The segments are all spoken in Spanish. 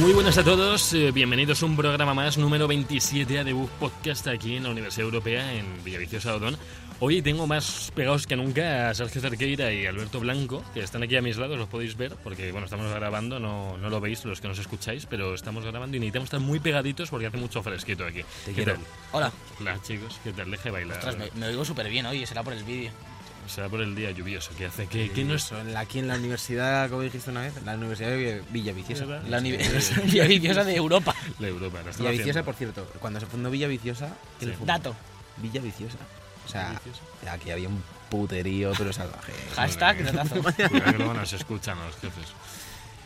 Muy buenas a todos, eh, bienvenidos a un programa más, número 27 a Debug Podcast aquí en la Universidad Europea en Villaviciosa Odón. Hoy tengo más pegados que nunca a Sergio Cerqueira y Alberto Blanco, que están aquí a mis lados, los podéis ver, porque bueno, estamos grabando, no, no lo veis los que nos escucháis, pero estamos grabando y necesitamos estar muy pegaditos porque hace mucho fresquito aquí. Te ¿Qué quiero. tal? Hola. Hola chicos, ¿qué tal? Deje bailar. Ostras, me, me oigo súper bien hoy, será por el vídeo. Será por el día lluvioso que hace. ¿Qué, qué nos... Eso, en la- aquí en la universidad, como dijiste una vez, la universidad de Villaviciosa. ¿Verdad? La universidad Villaviciosa de Europa. La Europa, la Villaviciosa, por cierto, cuando se fundó Villaviciosa, ¿quién Sí. fundó? Dato. Villaviciosa. O sea, Villaviciosa. aquí había un puterío, pero salvaje. Hashtag datazo. Cuidado que luego nos escuchan los jefes,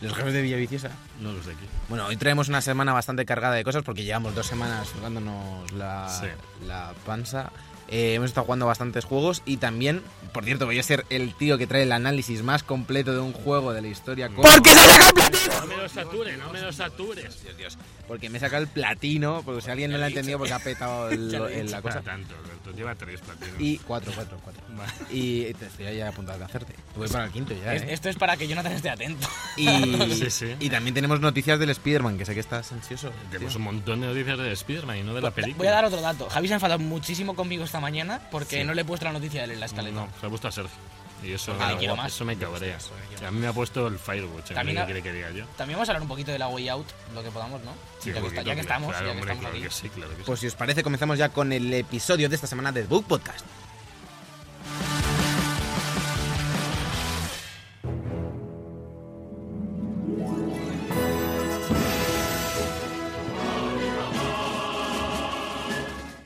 Los jefes de Villaviciosa. no los de aquí. Bueno, hoy traemos una semana bastante cargada de cosas porque llevamos dos semanas jugándonos la, Sí. la panza. Eh, hemos estado jugando bastantes juegos y también, por cierto, voy a ser el tío que trae el análisis más completo de un juego de la historia. con- ¡Porque se saca el platino! No me lo satures, no me lo satures. Dios, Dios. Porque me saca el platino, porque si alguien no lo ha entendido porque ha petado el- he el- la cosa. tanto, Alberto, lleva tres platinos. Y cuatro, cuatro, cuatro. Vale. Y te estoy ya a punto de hacerte. Voy para el quinto ya, Es- ¿eh? Esto es para que Jonathan esté atento. Y, Sí, sí. y también tenemos noticias del Spider-Man, que sé que estás ansioso. Tenemos tío. un montón de noticias de Spider-Man y no de la película. Voy a dar otro dato. Javi se ha enfadado muchísimo conmigo esta mañana porque Sí. no le he puesto la noticia de él en la escaleta. No, se ha puesto a Sergio. Y eso, quiero más. eso me cabrea. A mí me ha puesto el Firewatch. ¿qué También quiere que diga yo? También vamos a hablar un poquito de la Way Out, lo que podamos, ¿no? Sí, ya, que, poquito, ya que estamos, claro, ya que hombre, estamos claro aquí. que sí, claro que sí. Pues si os parece, comenzamos ya con el episodio de esta semana de Book Podcast.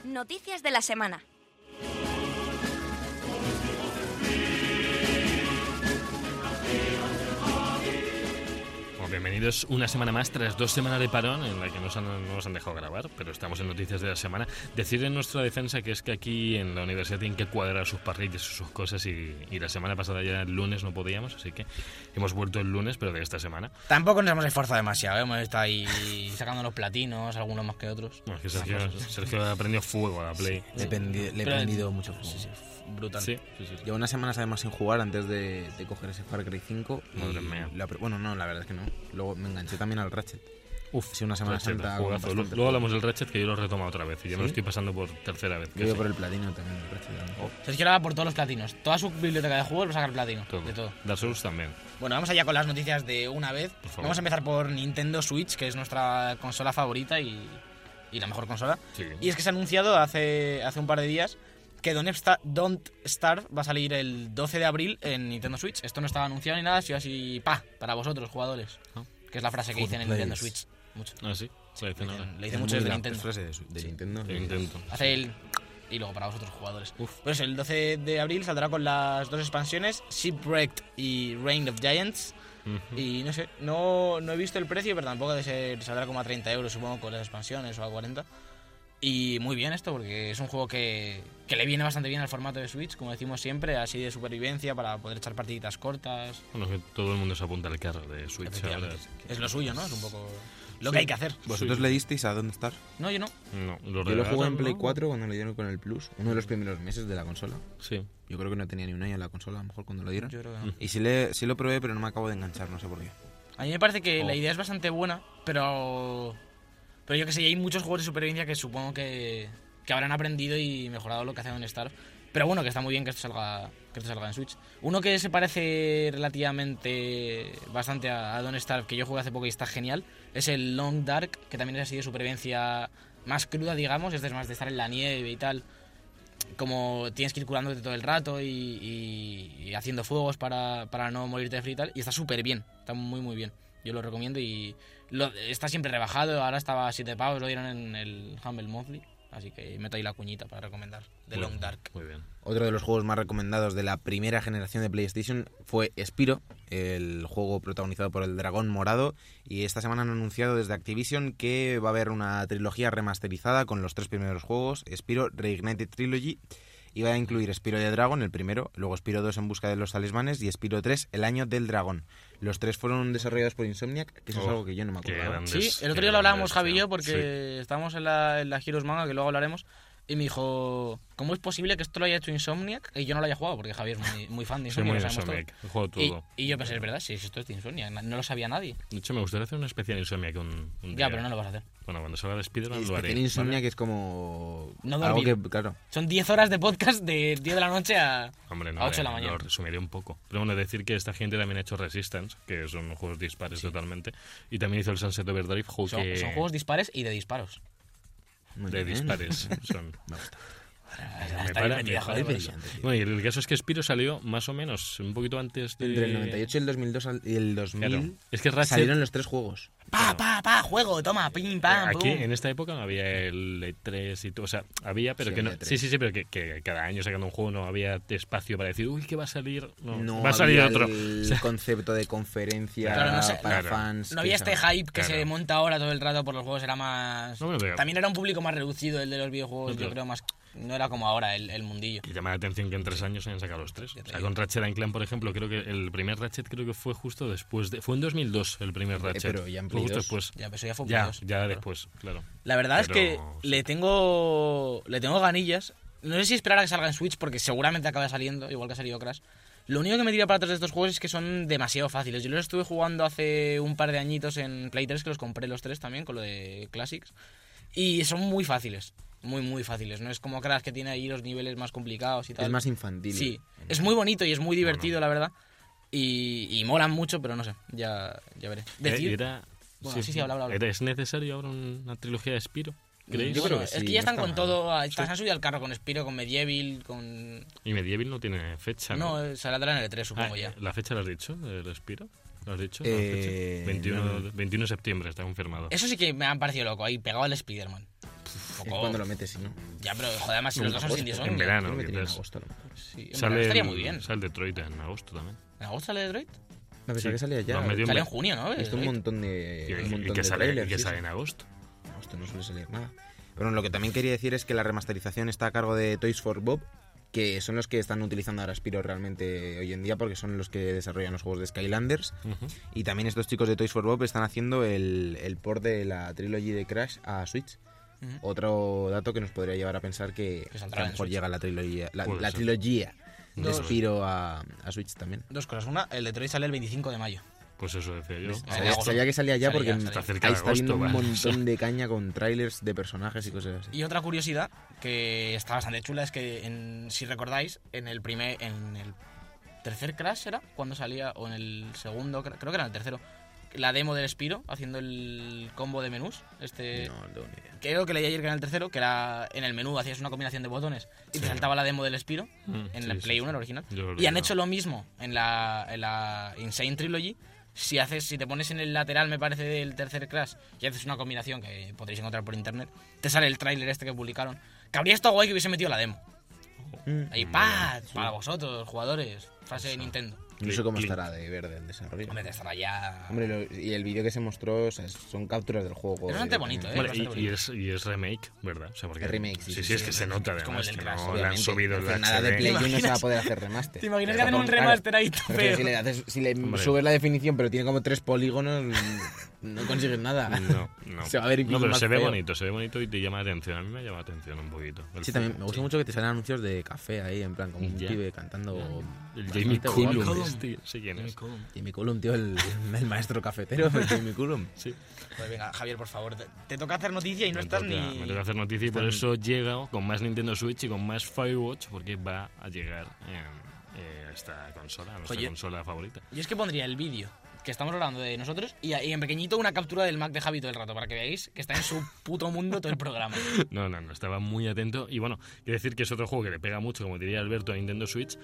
Noticias de la semana. Bienvenidos una semana más tras dos semanas de parón en la que nos han, no nos han dejado grabar, pero estamos en noticias de la semana. Decir en nuestra defensa que es que aquí en la universidad tienen que cuadrar sus parrillas y sus cosas y, y la semana pasada ya el lunes no podíamos, así que hemos vuelto el lunes, pero de esta semana. Tampoco nos hemos esforzado demasiado, ¿eh? hemos estado ahí sacando los platinos, algunos más que otros. Bueno, es que Sergio, Sergio ha prendido fuego a la Play. Le he, pendi- le he prendido mucho fuego. Sí, sí, brutal. Sí, sí, sí. Llevo unas semanas además sin jugar antes de, de coger ese Far Cry 5. y Madre mía. la bueno, no, la verdad es que no. Luego me enganché también al Ratchet. Uf, Sí, una Semana Ratchet, Santa Luego hablamos del Ratchet que yo lo he retomado otra vez y ya me lo estoy pasando por tercera vez. que Yo voy sí. por el platino también, el Ratchet. también. Sergio ahora va por todos los platinos. Toda su biblioteca de juegos va a sacar platino. Todo. De todo. Dark Souls también. Bueno, vamos allá con las noticias de una vez. Vamos a empezar por Nintendo Switch, que es nuestra consola favorita y, y la mejor consola. Sí. Y es que se ha anunciado hace, hace un par de días que Don't, Sta- Don't Starve va a salir el 12 de abril en Nintendo Switch. Esto no estaba anunciado ni nada, ha sido así, pa, para vosotros, jugadores. Ah. Que es la frase que dicen en Nintendo. Switch. Mucho. Ah, sí. La dicen ahora. Le dicen mucho desde la Nintendo. frase de, de Nintendo. Lo intento. Hace el... Y luego para vosotros, jugadores. Uf. Pues el 12 de abril saldrá con las dos expansiones, Shipwrecked y Reign of Giants. Y no sé, no, no he visto el precio, pero tampoco de ser, saldrá como a 30 euros, supongo, con las expansiones o a 40. Y muy bien esto, porque es un juego que, que le viene bastante bien al formato de Switch, como decimos siempre, así de supervivencia para poder echar partiditas cortas. Bueno, que todo el mundo se apunta al carro de Switch ahora. Es lo suyo, ¿no? Es un poco lo Sí. que hay que hacer. ¿Vosotros Sí. le disteis a dónde estar? No, yo no. No, lo Yo lo jugué en Play ¿no? 4 cuando lo dieron con el Plus, uno de los primeros meses de la consola. Sí. Yo creo que no tenía ni un año en la consola, a lo mejor cuando lo dieron. Yo creo que no. Y sí, le, sí lo probé, pero no me acabo de enganchar, no sé por qué. A mí me parece que Oh. la idea es bastante buena, pero. Pero yo que sé, hay muchos juegos de supervivencia que supongo que, que habrán aprendido y mejorado lo que hacen en Star. Pero bueno, que está muy bien que esto salga, que esto salga en Switch. Uno que se parece relativamente bastante a, a Don't Starve, que yo jugué hace poco y está genial, es el Long Dark, que también es así de supervivencia más cruda, digamos. Este es más de estar en la nieve y tal. Como tienes que ir curándote todo el rato y- y haciendo fuegos para, para no morirte de frío y tal. Y está súper bien, está muy muy bien. Yo lo recomiendo y lo- está siempre rebajado. Ahora estaba a 7 pavos, lo dieron en el Humble Monthly. Así que meto ahí la cuñita para recomendar. The Muy Long bien, Dark. Muy bien. Otro de los juegos más recomendados de la primera generación de PlayStation fue Spiro, el juego protagonizado por el dragón morado. Y esta semana han anunciado desde Activision que va a haber una trilogía remasterizada con los tres primeros juegos, Spiro Reignited Trilogy. Iba a incluir Spiro de Dragon, el primero, luego Spiro 2 en busca de los talismanes y Spiro 3, el año del dragón. Los tres fueron desarrollados por Insomniac, que eso es Oh, algo que yo no me grande. Sí, el otro día lo hablábamos Javi y yo porque estábamos en la, en la Heroes Manga, que luego hablaremos, y me dijo, ¿cómo es posible que esto lo haya hecho Insomniac y yo no lo haya jugado? Porque Javi es muy, muy fan de Soy muy Insomniac, lo Insomniac, he jugado todos. todo. Y, y yo pensé, es verdad, sí, esto es de Insomniac, no lo sabía nadie. De hecho, me gustaría hacer una especial Insomniac un, un Ya, día. pero no lo vas a hacer. Bueno, cuando salga de Spiderman lo haré. especial Insomnia, que es como. No algo que, claro. Son 10 horas de podcast de 10 de la noche a... Hombre, no, A 8 de eh, la mañana. Lo resumiré un poco. Pero bueno, decir que esta gente también ha hecho Resistance, que son juegos dispares totalmente. Y también hizo el Sunset Overdrive, juego Son, que... son juegos dispares y de disparos. Muy de bien. dispares. Son... Me para-. Bueno, y el caso es que Spiro salió más o menos un poquito antes de... Entre el 98 y el 2002 al- y el 2000 Claro. Es que Ratchet... salieron los tres juegos. Pa, pa, pa, juego, toma, pim, pam, Aquí, pum. en esta época, no había el E3 y todo. O sea, había, pero Sí, que no. E3. Sí, sí, sí, pero que, que cada año sacando un juego no había espacio para decir, uy, que va a salir. No, No va a salir había otro. el O sea, concepto de conferencia Claro, no sé, para claro. fans. No había este hype que Claro. se monta ahora todo el rato por los juegos, era más... No, pero- También era un público más reducido el de los videojuegos, No, pero- yo creo más... No era como ahora el, el mundillo. que llama la atención que en tres años hayan sacado los tres. O sea, con Ratchet and Clank, por ejemplo, creo que el primer Ratchet creo que fue justo después de. Fue en 2002 el primer Ratchet. Eh, pero ya en fue Play justo 2. después. Ya, pero ya fue Ya, Play 2, ya claro. después, claro. La verdad es que le tengo le tengo ganillas. No sé si esperar a que salga en Switch porque seguramente acaba saliendo, igual que ha salido Crash. Lo único que me tira para atrás de estos juegos es que son demasiado fáciles. Yo los estuve jugando hace un par de añitos en Play 3, que los compré los tres también, con lo de Classics. Y son muy fáciles. Muy, muy fáciles. No es como Crash que tiene ahí los niveles más complicados y tal. Es más infantil. Sí, es muy bonito y es muy divertido, la verdad. Y, y molan mucho, pero no sé, ya, ya veré. Eh, Decir- era- Bueno, sí, sí, habla, habla, habla. ¿Es necesario ahora una trilogía de Spiro? ¿Creéis? Yo creo que es sí, que ya no están está con mal. todo. ah, Se han subido al carro con Spiro, con Medieval, con. Y Medieval no tiene fecha, ¿no? No, eh, saldrá en el E3, supongo Ah, ya. ¿La fecha la has dicho del Spiro? ¿Lo has dicho? ¿La Eh, fecha? 21, no. 21 de septiembre, está confirmado. Eso sí que me ha parecido loco, ahí pegado al Spider-Man. Es Poco- cuando lo metes, si no. Ya, pero joder, además si los dos son agosto, sin en verano. Metería en agosto, a lo mejor. Sí, en Sale estaría muy bien. Sale Detroit en agosto también. ¿En agosto sale Detroit? No, pensaba Sí, que salía ya. en Sale en junio, ¿no? He visto un montón de, Y, un y montón que de sale, y que sí, sale en agosto. Agosto no suele salir nada. Pero bueno, lo que también quería decir es que la remasterización está a cargo de Toys for Bob, que son los que están utilizando ahora Spiro realmente hoy en día, porque son los que desarrollan los juegos de Skylanders. Y también estos chicos de Toys for Bob están haciendo el, el port de la trilogy de Crash a Switch. Otro dato que nos podría llevar a pensar que, a lo mejor llega la trilogía, la, trilogía de Dos. Spiro a, a Switch también. Dos cosas. Una, el Detroit sale el 25 de mayo. Pues eso decía yo. Sabía- Sabía, que salía ya Salía, porque salía. Está cerca ahí está viendo agosto, un va. montón de caña con trailers de personajes y cosas así. Y otra curiosidad que está bastante chula es que, en- si recordáis, en el primer, en el tercer Crash era cuando salía, o en el segundo, cre- creo que era en el tercero, la demo del Spiro haciendo el combo de menús. Este, No, no tengo ni idea. creo que leí ayer que era en el tercero, que era en el menú hacías una combinación de botones y te saltaba la demo del Spiro Mm, en sí, el Play sí. 1, el original. Y han he hecho lo mismo en la, en la Insane Trilogy. Si haces, si te pones en el lateral, me parece, del tercer Crash y haces una combinación que podréis encontrar por internet, te sale el tráiler este que publicaron. Que habría estado guay que hubiese metido la demo. Mm. Ahí, ¡pah! Para vosotros, jugadores. Fase de Nintendo. No sé cómo estará de verde el desarrollo. Hombre, te estará ya. Hombre, lo- y el vídeo que se mostró o sea, son capturas del juego. Es bastante bonito, ¿eh? Bueno, bastante y, es, y es remake, ¿verdad? O sea, porque Es remake, sí, sí, sí, es sí, que sí, se sí. nota Es como además el que del Crash, no le han Obviamente, subido el pero nada de HD. Play 1 se va a imaginas? poder hacer remaster. ¿Te imaginas que hacen un claro, remaster ahí pero feo? si le, haces- si le Hombre. subes la definición pero tiene como tres polígonos, no consigues nada. No, no. Se va a ver No, incluso pero más se ve feo. bonito, se ve bonito y te llama la atención. A mí me llama la atención un poquito. El Sí, también me gusta sí. mucho que te salen anuncios de café ahí, en plan, como un Ya. pibe cantando. El Jamie. Cullum, este, sí quién es. Jamie Cullum, tío, el, el maestro cafetero, el Jamie Cullum. Sí. Pues venga, Javier, por favor. Te, te toca hacer noticia y no me, estás toca, ni. me toca hacer noticia y por eso llega con más Nintendo Switch y con más Firewatch porque va a llegar en, eh, esta consola, nuestra Oye. consola favorita. Yo es que pondría el vídeo que estamos hablando de nosotros y, y en pequeñito una captura del Mac de Javi todo el rato para que veáis que está en su puto mundo todo el programa. No, no, no, estaba muy atento. Y bueno, quiero decir que es otro juego que le pega mucho, como diría Alberto, a Nintendo Switch,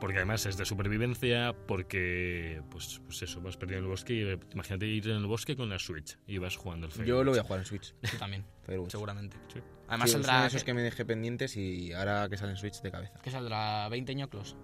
porque además es de supervivencia, porque, pues, pues eso, vas perdiendo en el bosque y eh, imagínate ir en el bosque con la Switch y vas jugando el Yo Firewatch. lo voy a jugar en Switch. Tú también, Firewatch. seguramente. Sí. Además Sí, son saldrá. esos que me dejé pendientes y ahora que sale en Switch de cabeza. ¿Qué saldrá? ¿20 ñoclos?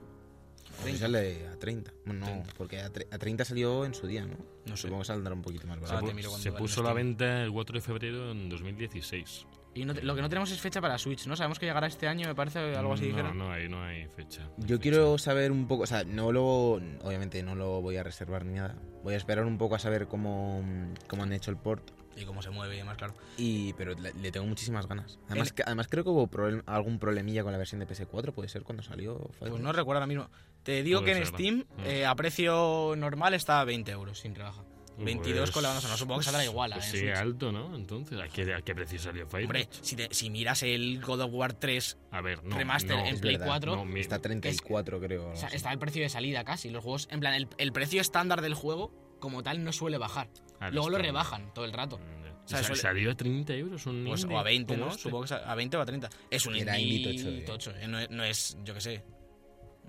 Sale a 30. Bueno, no, 30. porque a, tre- a 30 salió en su día, ¿no? No sé. Supongo que saldrá un poquito más Ah, Se, barato. cuando se puso a la venta el 4 de febrero en 2016. Y no te- lo que no tenemos es fecha para Switch, ¿no? Sabemos que llegará este año, me parece, algo así no, dijeron. no hay, no hay fecha. no hay Yo fecha. quiero saber un poco, o sea, no lo, obviamente no lo voy a reservar ni nada. Voy a esperar un poco a saber cómo, cómo han hecho el port. Y cómo se mueve y demás, claro. Y, pero le, le tengo muchísimas ganas. Además, El- que, además creo que hubo problem- algún problemilla con la versión de PS4, puede ser cuando salió. Pues no recuerdo ahora mismo. Te digo que en ser, Steam, ¿no? eh, a precio normal, está a 20 euros sin rebaja. 22 Pues- con la banda sonora. Supongo que saldrá igual. Pues ¿eh? sí, alto, ¿no? Entonces, ¿a qué, a qué precio salió Firefox? Hombre, si, te- si miras el God of War 3, a ver, no. remaster no, en Es Play verdad, 4, no, mi- Está 34, creo. algo o sea, así. está el precio de salida casi. Los juegos, en plan, el, el precio estándar del juego, como tal, no suele bajar. Ah, Luego lo rebajan todo el rato. Mm. O sea, ¿Salió a 30 euros un Pues, indie o a 20, como ¿no? este? Supongo que es a a 20 o a 30. Es un Era indie tocho, eh. tocho, eh, No, es, no es, yo qué sé.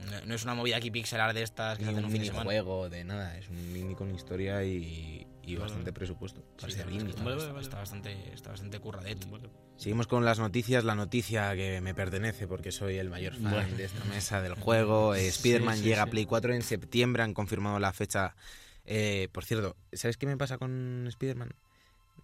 No, no es una movida aquí pixelar de estas que se Ni hacen un un fin de semana. minijuego, de nada. Es un indie con historia y, bastante presupuesto. Para Sí, ser la verdad es indie. que Vale, está, vale, vale. está bastante, está bastante curradet. Vale. Seguimos con las noticias. La noticia que me pertenece porque soy el mayor fan Bueno. de esta mesa del juego. Eh, Spider-Man sí, llega sí. a Play 4 en septiembre. Han confirmado la fecha. Eh, por cierto, ¿sabes qué me pasa con Spider-Man?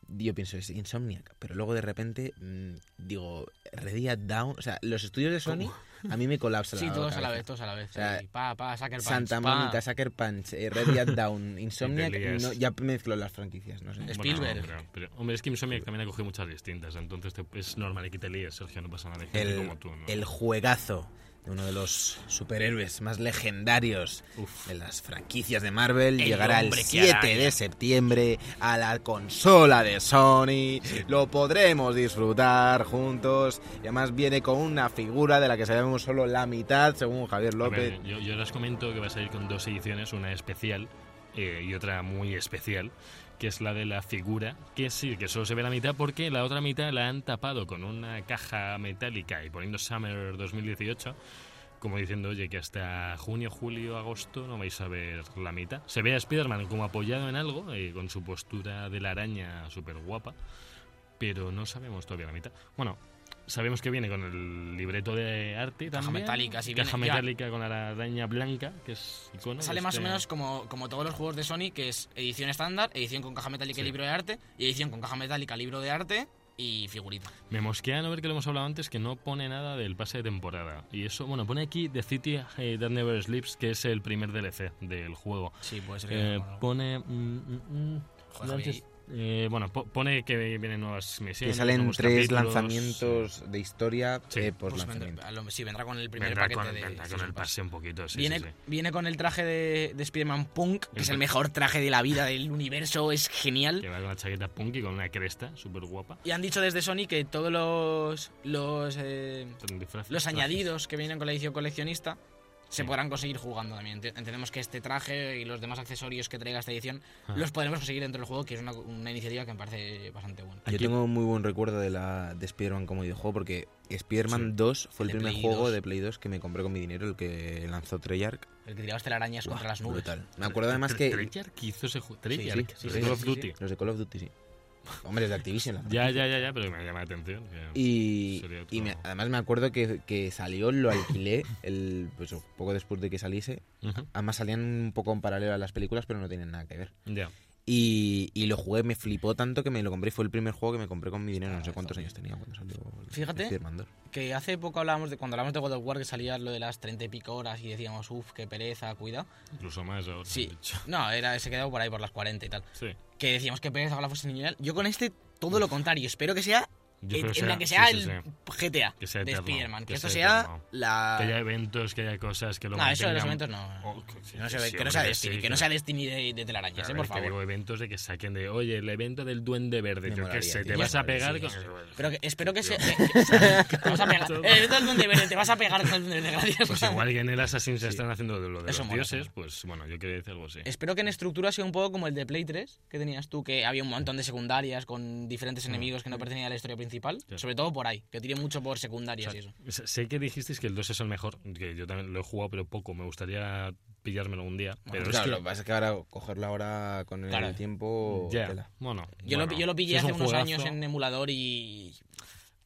Yo pienso, es Insomniac, pero luego de repente mm, digo, Ready at Down. O sea, los estudios de Sony a mí me colapsan. Sí, la todos a la vez, todos a la vez. O sea, Sí, pa, pa, Sucker Punch, Santa pa. Mónica, Sucker Punch, eh, Ready at Down, Insomniac. no, ya mezclo las franquicias, no sé. Spielberg. Bueno, pero, pero, hombre, es que Insomniac también ha cogido muchas distintas, entonces te- es normal que te líes, Sergio, no pasa nada. Gente el, como tú, ¿no? el juegazo uno de los superhéroes más legendarios Uf. de las franquicias de Marvel El llegará el hombre que 7 araña. de septiembre a la consola de Sony. Lo podremos disfrutar juntos y además viene con una figura de la que sabemos solo la mitad, según Javier López. ver, yo, yo les comento que va a salir con dos ediciones, una especial eh, y otra muy especial, que es la de la figura, que sí, que solo se ve la mitad porque la otra mitad la han tapado con una caja metálica y poniendo Summer 2018, como diciendo, oye, que hasta junio, julio, agosto no vais a ver la mitad. Se ve a Spider-Man como apoyado en algo, eh, con su postura de la araña súper guapa, pero no sabemos todavía la mitad. Bueno, sabemos que viene con el libreto de arte Caja también. metálica, sí, Caja viene- ya. metálica con la araña blanca, que es icono. Sale más o este- menos como, como todos los juegos de Sony, que es edición estándar, edición con caja metálica y Sí. libro de arte, y edición con caja metálica, libro de arte y figurita. Me mosquea no ver que lo hemos hablado antes, que no pone nada del pase de temporada. Y eso, bueno, pone aquí The City eh, That Never Sleeps, que es el primer DLC del juego. Sí, puede ser Eh, bueno, pone... mm, mm, mm, Joder, eh, bueno, po- pone que vienen nuevas Que misiones. salen nuevos tres capítulos, lanzamientos de historia Sí. eh, pues lanzamiento. vendrá, lo- sí, vendrá con el primer Vendrá paquete con, de vendrá con el pase un poquito, sí, viene, sí, sí. viene con el traje de, de Spider-Man Punk, que es el mejor traje de la vida del universo, es genial. Que va con una chaqueta punky con una cresta súper guapa. Y han dicho desde Sony que todos los los, eh, los añadidos que vienen con la edición coleccionista se podrán conseguir jugando también. Ent- Entendemos que este traje y los demás accesorios que traiga esta edición Ah. los podremos conseguir dentro del juego, que es una, una iniciativa que me parece bastante buena. Yo Aquí- tengo un muy buen recuerdo de la de Spider-Man como videojuego porque Spider-Man Sí. 2 fue El el de primer Play juego 2. de Play 2 que me compré con mi dinero, el que lanzó Treyarch. El que tirabas telarañas Buah, contra las nubes. brutal. Me acuerdo además que Treyarch hizo ese juego. Sí, sí, Treyarch, sí, de sí, Call sí, of Duty. los de Call of Duty sí. Hombre, es de Activision. la Ya, ya, ya, ya, pero me llama la atención. Y, y me- además me acuerdo que, que salió, lo alquilé el, pues, poco después de que saliese. Además salían un poco en paralelo a las películas, pero no tienen nada que ver. Ya. Y, y lo jugué, me flipó tanto que me lo compré. Fue el primer juego que me compré con mi dinero. No sé Ah, cuántos años tenía cuando salió el Fíjate. Spider-Man 2. Que hace poco hablábamos de cuando hablábamos de God of War que salía lo de las treinta y pico horas y decíamos, uff, qué pereza, cuidado. Incluso más ahora. Sí. No, era, se quedó por ahí por las 40 y tal. Sí. Que decíamos que pereza ojalá fuese lineal. Yo con este todo lo contrario. Espero que sea Yo en, sea- la que sea sí, sí, el sí. GTA Que sea de Spider-Man. Que, que esto sea eterno. la... Que haya eventos, que haya cosas que lo No, eso de los eventos no. Oh, que no, sea, que no Destiny, sí, que no sea Destiny de, de telarañas, eh, por favor. digo eventos de que saquen de, oye, el evento del Duende Verde, Me yo qué molaría, sé, te vas a pegar con... Pero espero que sea... Tío. te vas a pegar. El evento del Duende Verde, te vas a pegar con el Duende Verde, gracias. Pues igual que en el Assassin's están haciendo lo de los dioses, pues bueno, yo quería decir algo así. Espero que en estructura sea un poco como el de Play 3 que tenías tú, que había un montón de secundarias con diferentes enemigos que no pertenecían a la historia principal. Claro. Sobre todo por ahí, que tire mucho por O secundarias sea, y eso. sé- que dijisteis que el 2 es el mejor, que yo también lo he jugado, pero poco. Me gustaría pillármelo un día. Pero Claro, es que lo que pasa es que ahora cogerlo ahora con el Claro. tiempo... ya, tela. bueno. Yo, bueno, lo, yo lo pillé hace un unos años en emulador y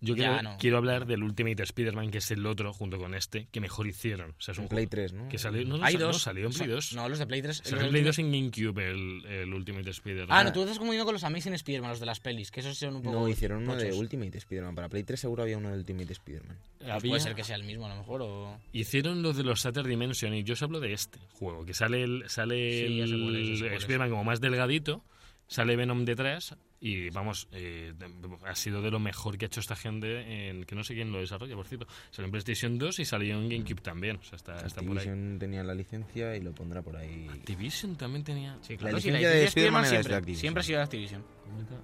Yo Ya, quiero, no. quiero hablar del Ultimate Spider-Man, que es el otro, junto con este, que mejor hicieron. O sea, es un En Play juego 3, ¿no? que salió, no, no, Hay sa- no, dos. salió en Play Sa- 2. No, los de Play 3. Salió en Play de- 2 en GameCube, el, el Ultimate Spider-Man. Ah, no, tú estás confundiendo con los Amazing Spider-Man, los de las pelis, que esos son un poco. No, hicieron uno de. Ultimate Spider-Man. Para Play 3 seguro había uno de Ultimate Spider-Man. Pues Puede ser que sea el mismo, a lo mejor, o... Hicieron los de los Saturn Dimension y yo os hablo de este juego, que sale el, sale Sí, el es. Spider-Man como más delgadito, sale Venom detrás y vamos, eh, ha sido de lo mejor que ha hecho esta gente, en, que no sé quién lo desarrolla, por cierto. Salió en PlayStation 2 y salió en GameCube también, o sea, está, está por ahí. Activision tenía la licencia y lo pondrá por ahí. Activision también tenía... Sí, La claro, sí, licencia la de de Spider-Man era de siempre, Activision. siempre ha sido de Activision.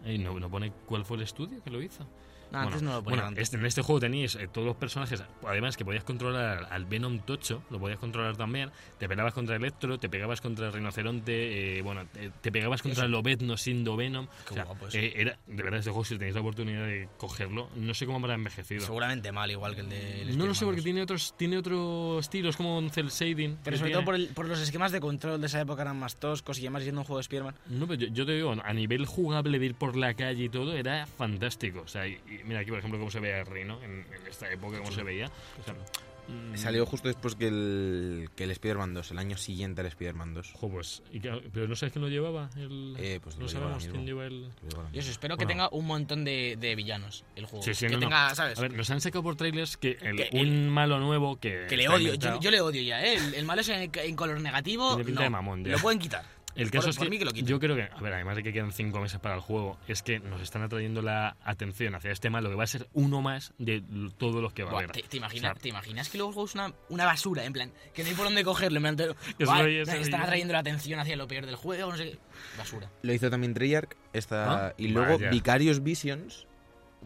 Ey, no, no pone cuál fue el estudio que lo hizo. No, antes no lo ponía bueno, este- en este juego teníais eh, todos los personajes, además que podías controlar al Venom Tocho, lo podías controlar también, te pegabas contra Electro, te pegabas contra el Rinoceronte, eh, bueno, te, te pegabas contra el Lobezno siendo Venom. Qué O sea, guapo eso. eh, era, de verdad, este juego, si tenéis la oportunidad de cogerlo, no sé cómo habrá envejecido. Seguramente mal, igual que el de... No lo sé porque tiene otros tiene otros estilos como un cel shading. Pero sobre tiene. todo por, el- por los esquemas de control de esa época eran más toscos y además siendo un juego de Spider-Man. No, pero yo, yo te digo, a nivel jugable de ir por la calle y todo, era fantástico. O sea, y, y mira aquí, por ejemplo, cómo se veía el Rino en, en esta época, cómo se veía. O sea, mm, Salió justo después que el, que el Spider-Man 2, el año siguiente al Spider-Man 2. Ojo, pues. y que- pero no sabes quién lo llevaba. El, Eh, pues no sabemos quién lleva el. Yo eso, espero que Bueno. tenga un montón de, de villanos el juego. Sí, sí, que no, no. tenga, ¿sabes? A ver, nos han sacado por trailers que, el- Que un el- malo nuevo que. que le odio, yo, yo le odio ya, ¿eh? El, el malo es en, en color negativo. Tiene pinta no, de mamón, ya. Lo pueden quitar. El Por- caso es por que, mí que lo yo creo que, a ver, además de que quedan cinco meses para el juego, es que nos están atrayendo la atención hacia este malo que va a ser uno más de todos los que va Buah, a haber. ¿te, te imaginas, O sea, ¿Te imaginas que luego el juego es una, una basura? En plan, que no hay por dónde cogerlo. En plan, te- ese están atrayendo la atención hacia lo peor del juego, no sé qué. Basura. Lo hizo también Treyarch. Esta, Ah, y luego vaya. Vicarious Visions,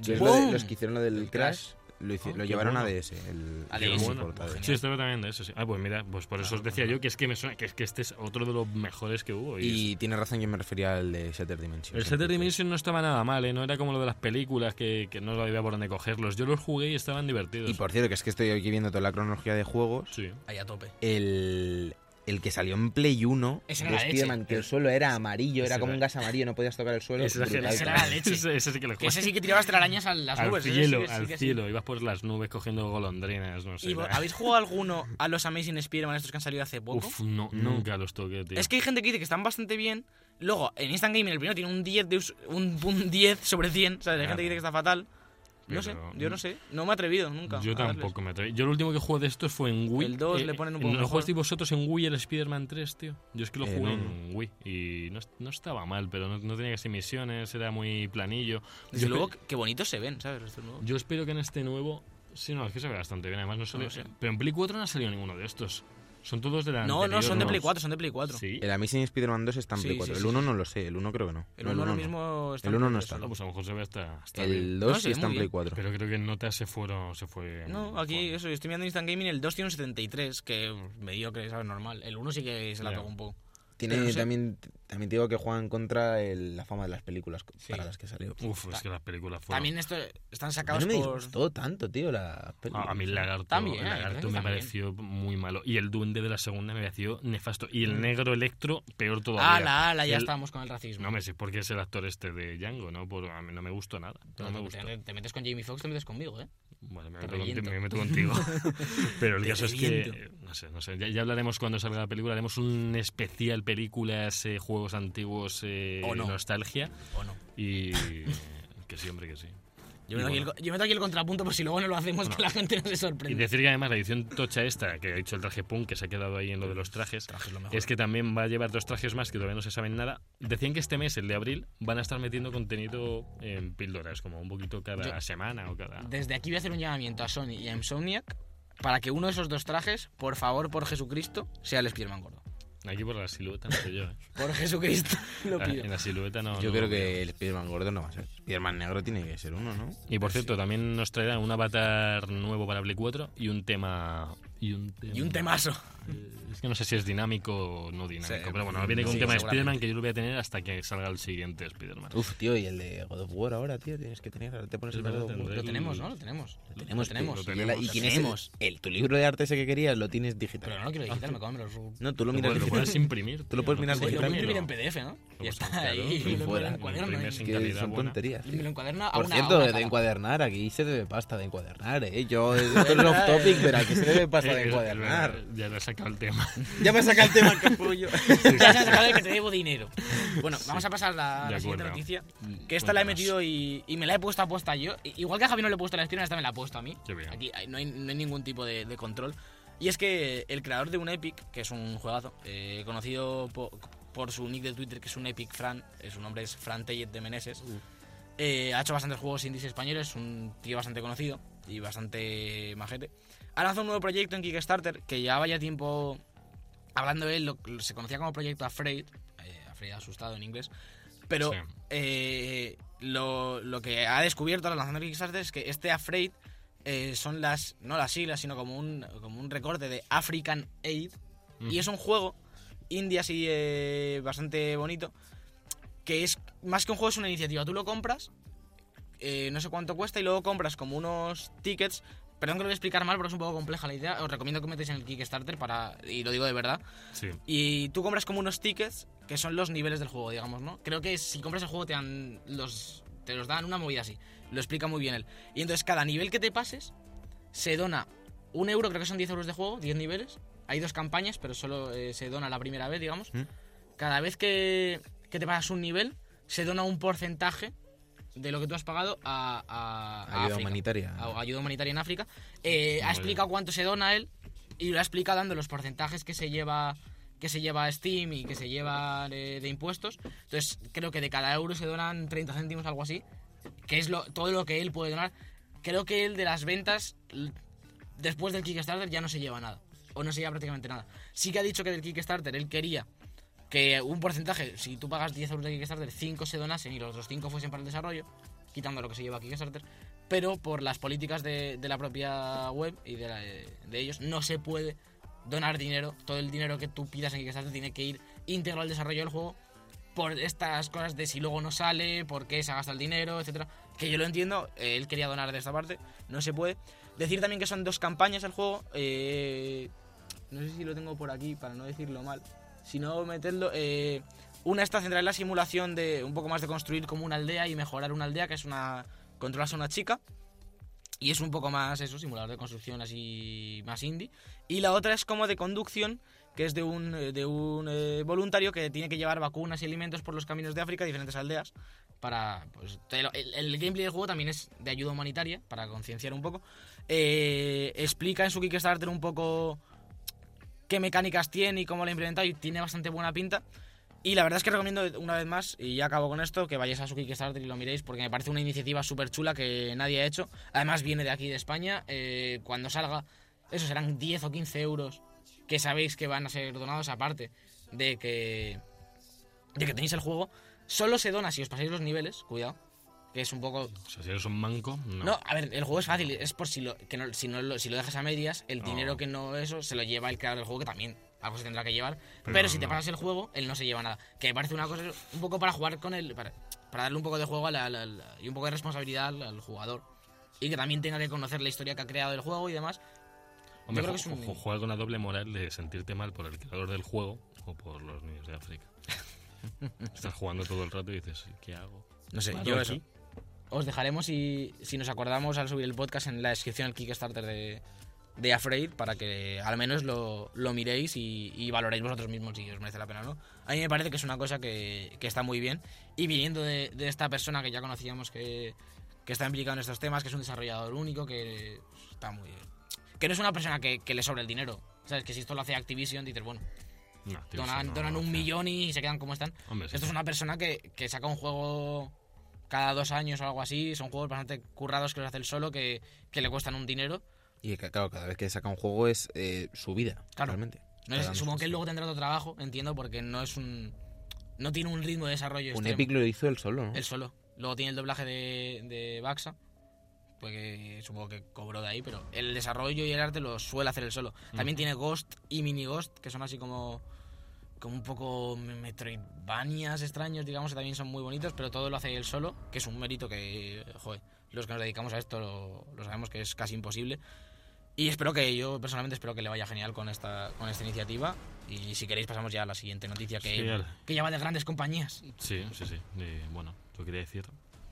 que es lo de- los que hicieron lo del El Crash, Crash. Lo, Ah, lo llevaron a. DS. El, A el DS, portal bueno. Sí, estaba también de eso, sí. Ah, pues mira, pues por eso os decía yo que es que me suena que, es que este es otro de los mejores que hubo. Y, Y tiene razón, yo me refería al de Shattered Dimension. el Shattered Dimension no estaba nada mal, ¿eh? No era como lo de las películas que, que no sabía por dónde cogerlos. Yo los jugué y estaban divertidos. Y por cierto, que es que estoy aquí viendo toda la cronología de juegos. Sí. Ahí a tope. El, el que salió en Play 1 Ese de era la leche. Spider-Man, que el suelo era amarillo, Ese era como era- un gas amarillo, no podías tocar el suelo. Ese, brutal, ese era la leche. ese, ese sí que lo Que ese jugué. sí que tirabas telarañas a las al nubes. cielo, sí al sí. cielo. Ibas por las nubes cogiendo golondrinas, no sé. ¿Y vos- era- habéis jugado alguno a los Amazing Spider-Man estos que han salido hace poco? Uf, no, nunca los toqué, tío. Es que hay gente que dice que están bastante bien. Luego, en Instant Gaming el primero tiene un 10, de un, un 10 sobre 100. O sea, hay gente que dice que está fatal. No sé, yo no sé. No me he atrevido nunca. Yo a darles. tampoco me atreví. Yo lo último que jugué de estos fue en Wii. El 2 le ponen un poco ¿No jugasteis vosotros en Wii el Spider-Man 3, tío? Yo es que lo Eh, jugué no, en Wii y no, no estaba mal, pero no, no tenía casi misiones, era muy planillo. Desde yo, luego, qué bonitos se ven, ¿sabes? Estos nuevos. yo espero que en este nuevo... Sí, no, es que se ve bastante bien. Además, no salió... sé. Pero en Play 4 no ha salido ninguno de estos. Son todos de la No, no, anterior, son de Play 4, son de Play 4. Sí. El Amazing Spider-Man 2 está en Sí, Play sí, 4. sí, el 1 sí. no lo sé, el 1 creo que no. El No, 1 ahora no. mismo está El en uno Play no 3 está. Ah, pues a lo mejor se ve hasta, hasta. El 2 No, sí está en Play bien. 4. Pero creo que en Nota se fueron... Se fue No, aquí eso, estoy mirando Instant Gaming, el 2 tiene un 73, que mediocre, ¿sabes? Normal. El 1 sí que se la pegó un poco. Tiene no también, también te digo que juega en contra el- la fama de las películas Sí. para las que salió. Uf, es que las películas fueron... También esto están A mí sacados no me por... tanto, tío, la película. A, a mí el lagarto, También, el lagarto me también. pareció muy malo. Y el duende de la segunda me pareció nefasto. Y el Mm. negro electro, peor todavía. Ala, ala, ya El- estamos con el racismo. No me sé por qué es el actor este de Django, ¿no? Por, a mí no me gustó nada. No, No, me te- gustó. te, te metes con Jamie Foxx, te metes conmigo, ¿eh? Bueno, me meto, reviento. me meto contigo. Pero el Te caso es que, reviento. no sé, no sé. Ya, ya hablaremos cuando salga la película. Haremos un especial películas, eh, juegos antiguos, eh, O no. nostalgia. ¿O no? Y que sí, hombre, que sí. Yo Y meto, aquí bueno. meto aquí el contrapunto por si luego no lo hacemos, que la gente no se Y sorprende. decir que además la edición tocha esta, que ha hecho el traje punk, que se ha quedado ahí en lo de los trajes, Trajes lo es que también va a llevar dos trajes más que todavía no se saben nada. Decían que este mes, el de abril, van a estar metiendo contenido en píldoras, como un poquito cada Yo- semana o cada... Desde aquí voy a hacer un llamamiento a Sony y a Insomniac para que uno de esos dos trajes, por favor, por Jesucristo, sea el Spider-Man gordo. Aquí por la silueta no sé yo. ¿eh? Por Jesucristo, lo Ah, pido. En la silueta no... Yo no creo que el Spider-Man gordo no va a ser. Spider-Man negro tiene que ser uno, ¿no? Y por cierto, también nos traerá un avatar nuevo para Play 4 y un tema Y un tema. Y un temazo. Eh, Es que no sé si es dinámico o no dinámico. Sí, pero bueno, viene con sí, un tema de. Spider-Man que yo lo voy a tener hasta que salga el siguiente Spider-Man. Uf, tío, y el de God of War ahora, tío, tienes que tener. Te pones Es el God of War. Lo tenemos, ¿no? Lo tenemos. Lo tenemos, Lo tenemos. lo tío. tenemos. Y tenemos. El, el- tu libro de arte ese que querías lo tienes digital. Pero no lo quiero digital, me cago en los... No, tú lo miras puedes- lo digital. puedes imprimir. Tú lo puedes mirar lo digital. imprimir en PDF, ¿no? Y está ahí. y fuera, son tonterías. y me lo encuaderna Por cierto, de encuadernar, aquí se debe pasta de encuadernar, ¿eh? Yo, esto es off topic, pero aquí se debe pasta de encuadernar. Ya sacado el tema. Ya me saca el tema, capullo. Ya se ha sacado de que te debo dinero. Bueno, vamos a pasar a la, la siguiente noticia. Que esta la he Cuéntanos. metido y, y me la he puesto a posta yo. I- Igual que a Javi no le he puesto la espina, esta me la ha puesto a mí. Qué bien. Aquí no hay, no hay ningún tipo de, de control. Y es que el creador de un Epic, que es un juegazo, eh, conocido po- por, su nick de Twitter, que es un Epic Fran, eh, su nombre es Fran Tellet de Meneses, eh, ha hecho bastantes juegos indies españoles, es un tío bastante conocido y bastante majete. Ha lanzado un nuevo proyecto en Kickstarter que ya vaya tiempo hablando de él, lo- se conocía como proyecto Afraid, eh, Afraid asustado en inglés, pero Sí. eh, lo, lo que ha descubierto al lanzar el Kickstarter es que este Afraid eh, son las, no las siglas, sino como un, como un recorte de African Aid, y es un juego indie así eh, bastante bonito, que es más que un juego, es una iniciativa. Tú lo compras, no sé cuánto cuesta, y luego compras como unos tickets. Perdón que lo voy a explicar mal, porque es un poco compleja la idea. Os recomiendo que metáis en el Kickstarter para. Y lo digo de verdad. Sí. Y tú compras como unos tickets que son los niveles del juego, digamos, ¿no? Creo que si compras el juego te dan los te los dan una movida así. Lo explica muy bien él. Y entonces cada nivel que te pases se dona un euro, creo que son 10 euros de juego, 10 niveles. Hay dos campañas, pero solo eh, se dona la primera vez, digamos. ¿Mm? Cada vez que, que te pasas un nivel, se dona un porcentaje de lo que tú has pagado a, a- a Ayuda África. humanitaria. A- ayuda humanitaria en África. Eh, ha explicado cuánto se dona él y lo ha explicado dando los porcentajes que se lleva que se lleva Steam y que se lleva de, de impuestos. Entonces, creo que de cada euro se donan 30 céntimos, algo así, que es lo, todo lo que él puede donar. Creo que él de las ventas, después del Kickstarter, ya no se lleva nada. O no se lleva prácticamente nada. Sí que ha dicho que del Kickstarter él quería que un porcentaje, si tú pagas 10 euros de Kickstarter, 5 se donasen y los otros 5 fuesen para el desarrollo, quitando lo que se lleva a Kickstarter. Pero por las políticas de, la propia web y de, la- de ellos, no se puede donar dinero. Todo el dinero que tú pidas en Kickstarter tiene que ir íntegro al desarrollo del juego por estas cosas de si luego no sale, por qué se gasta el dinero, etcétera. Que yo lo entiendo, él quería donar de esta parte, no se puede. Decir también que son dos campañas el juego. eh, no sé si lo tengo por aquí para no decirlo mal. Si no, meterlo. eh, una está centrada en la simulación de un poco más de construir como una aldea y mejorar una aldea, que es una. controlas a una chica. Y es un poco más eso, simulador de construcción así más indie. Y la otra es como de conducción, que es de un, eh, de un eh, voluntario que tiene que llevar vacunas y alimentos por los caminos de África a diferentes aldeas. Para, pues, el gameplay del juego también es de ayuda humanitaria, para concienciar un poco. Eh, explica en su Kickstarter un poco qué mecánicas tiene y cómo lo ha implementado y tiene bastante buena pinta. Y la verdad es que recomiendo una vez más, y ya acabo con esto, que vayáis a su Kickstarter y lo miréis porque me parece una iniciativa súper chula que nadie ha hecho. Además viene de aquí de España. eh, cuando salga, eso serán 10 o 15 euros que sabéis que van a ser donados aparte de que, de que tenéis el juego. Solo se dona si os pasáis los niveles, cuidado, que es un poco O sea, si eres un manco, no. no, a ver, el juego es fácil, es por si lo, que no, si, no lo, si lo dejas a medias, el Oh. dinero que no eso se lo lleva el creador del juego, que también algo se tendrá que llevar. Pero si te pasas el juego, él no se lleva nada. Que me parece una cosa un poco para jugar con él, para, para darle un poco de juego a la- la- la- y un poco de responsabilidad al, al jugador. Y que también tenga que conocer la historia que ha creado el juego y demás. Hombre, yo creo que es un- ju- juega con la doble moral de sentirte mal por el creador del juego o por los niños de África. Estás jugando todo el rato y dices, ¿qué hago? No sé, yo aquí. Os dejaremos, si, si nos acordamos, al subir el podcast en la descripción el Kickstarter de, de Afraid para que al menos lo, lo miréis y, y valoréis vosotros mismos si os merece la pena o no. A mí me parece que es una cosa que, que está muy bien. Y viniendo de, de esta persona que ya conocíamos que, que está implicado en estos temas, que es un desarrollador único, que está muy Que no es una persona que, que le sobra el dinero. ¿Sabes? Que si esto lo hace Activision, dices, bueno, No, donan, no donan un millón y se quedan como están. Hombre, sí, Esto es sí. una persona que, que saca un juego cada dos años o algo así. Son juegos bastante currados que los hace él solo, que, que le cuestan un dinero. Y que, claro, cada vez que saca un juego es eh, su vida, Claro. realmente. No es- Cada supongo que él luego tendrá otro trabajo, entiendo, porque no es un. No tiene un ritmo de desarrollo. Un extremo. Epic lo hizo él solo, ¿no? Él solo. Luego tiene el doblaje de, de Baxa. Porque supongo que cobró de ahí, pero el desarrollo y el arte lo suele hacer él solo. También tiene Ghost y Mini Ghost, que son así como como un poco Metroidvanias extraños, digamos, que también son muy bonitos, pero todo lo hace él solo, que es un mérito que, joder, los que nos dedicamos a esto lo, lo sabemos que es casi imposible. Y espero que, yo personalmente espero que le vaya genial con esta, con esta iniciativa. Y si queréis pasamos ya a la siguiente noticia que, Sí, que ya va de grandes compañías. Sí, sí, sí. Bueno, lo quería decir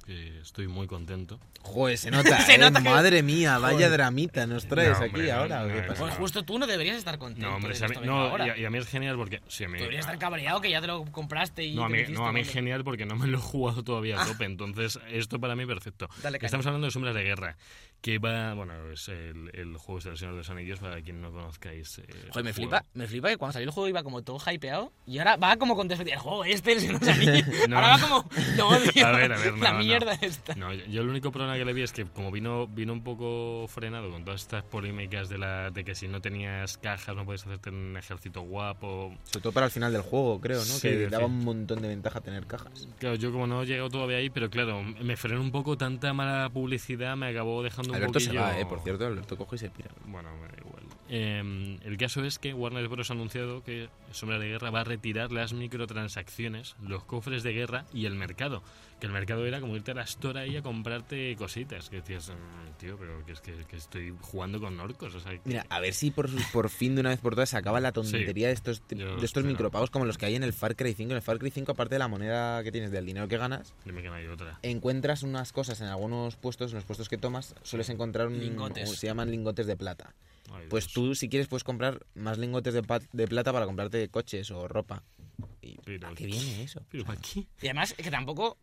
que estoy muy contento. Joder, se nota, Se ¿eh? nota que- Madre mía, vaya Joder. dramita nos traes No, aquí no, ahora. ¿o no, qué no, pasa? Pues justo tú no deberías estar contento. No, hombre, si a mí- ahora. y, a, y a mí es genial porque... A mí, Deberías estar cabreado que ya te lo compraste y no, a mí, no, a mí es genial porque no me lo he jugado todavía a tope, entonces esto para mí perfecto. Dale. Estamos hablando de Sombras de Guerra, que va, bueno, es el, el juego del Señor de los Anillos, para quien no conozcáis. eh, Joder, me flipa, juego. me flipa que cuando salió el juego iba como todo hypeado y ahora va como con. El juego este, el Señor de los Anillos. No, ahora va como, A ver, a ver, no, la no. mierda esta. No, yo, el único problema que le vi es que como vino vino un poco frenado con todas estas polémicas de la de que si no tenías cajas no puedes hacerte un ejército guapo. Sobre todo para el final del juego, creo, ¿no? Sí, que daba un montón de ventaja tener cajas. Claro, yo como no he llegado todavía ahí, pero claro, me frenó un poco tanta mala publicidad, me acabó dejando Alberto se va, ¿eh? Por cierto, Alberto coge y se pira. Bueno, me da igual. Eh, el caso es que Warner Bros. ha anunciado que Sombra de Guerra va a retirar las microtransacciones, los cofres de guerra y el mercado. Que el mercado era como irte a la store ahí a comprarte cositas. Que decías, "Mm, tío, pero que es que, que estoy jugando con orcos. O sea, que- Mira, a ver si por, por fin de una vez por todas se acaba la tontería de estos, de micropagos como los que hay en el Far Cry 5. En el Far Cry 5, aparte de la moneda que tienes del dinero que ganas, Dime que no hay otra. encuentras unas cosas en algunos puestos, en los puestos que tomas, sueles encontrar un, Lingotes. se llaman lingotes de plata. Ay, Pues Dios. tú, si quieres, puedes comprar más lingotes de, plata para comprarte coches o ropa. ¿Y Pero- ¿A qué viene eso? ¿Pero para qué? Y además, es que tampoco.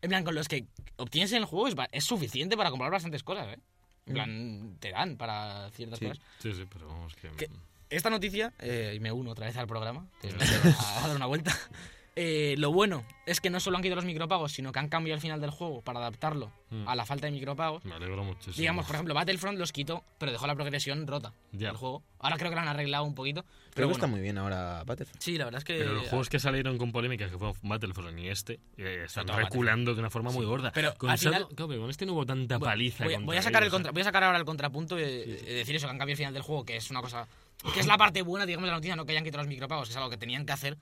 En plan, con los que obtienes en el juego es, suficiente para comprar bastantes cosas, ¿eh? En plan, te dan para ciertas Sí. cosas. Sí, sí, pero vamos que... ¿Qué? Esta noticia, eh, y me uno otra vez al programa, que a, a dar una vuelta. Eh, lo bueno es que no solo han quitado los micropagos, sino que han cambiado el final del juego para adaptarlo Mm. a la falta de micropagos. Me alegro muchísimo. Digamos, por ejemplo, Battlefront los quitó, pero dejó la progresión rota Ya. del juego. Ahora creo que lo han arreglado un poquito. Pero Pero está bueno, muy bien ahora Battlefield. sí, la verdad es que. Pero los juegos que salieron con polémicas, que fue Battlefront y este, eh, están reculando de una forma muy gorda. Pero con al final- claro, pero con este no hubo tanta Voy- paliza. Voy, voy a sacar el ellos, ¿eh? contra, voy a sacar ahora el contrapunto y eh, decir eso, que han cambiado el final del juego, que es una cosa. que es la parte buena, digamos, de la noticia, no que hayan quitado los micropagos, es algo que tenían que hacer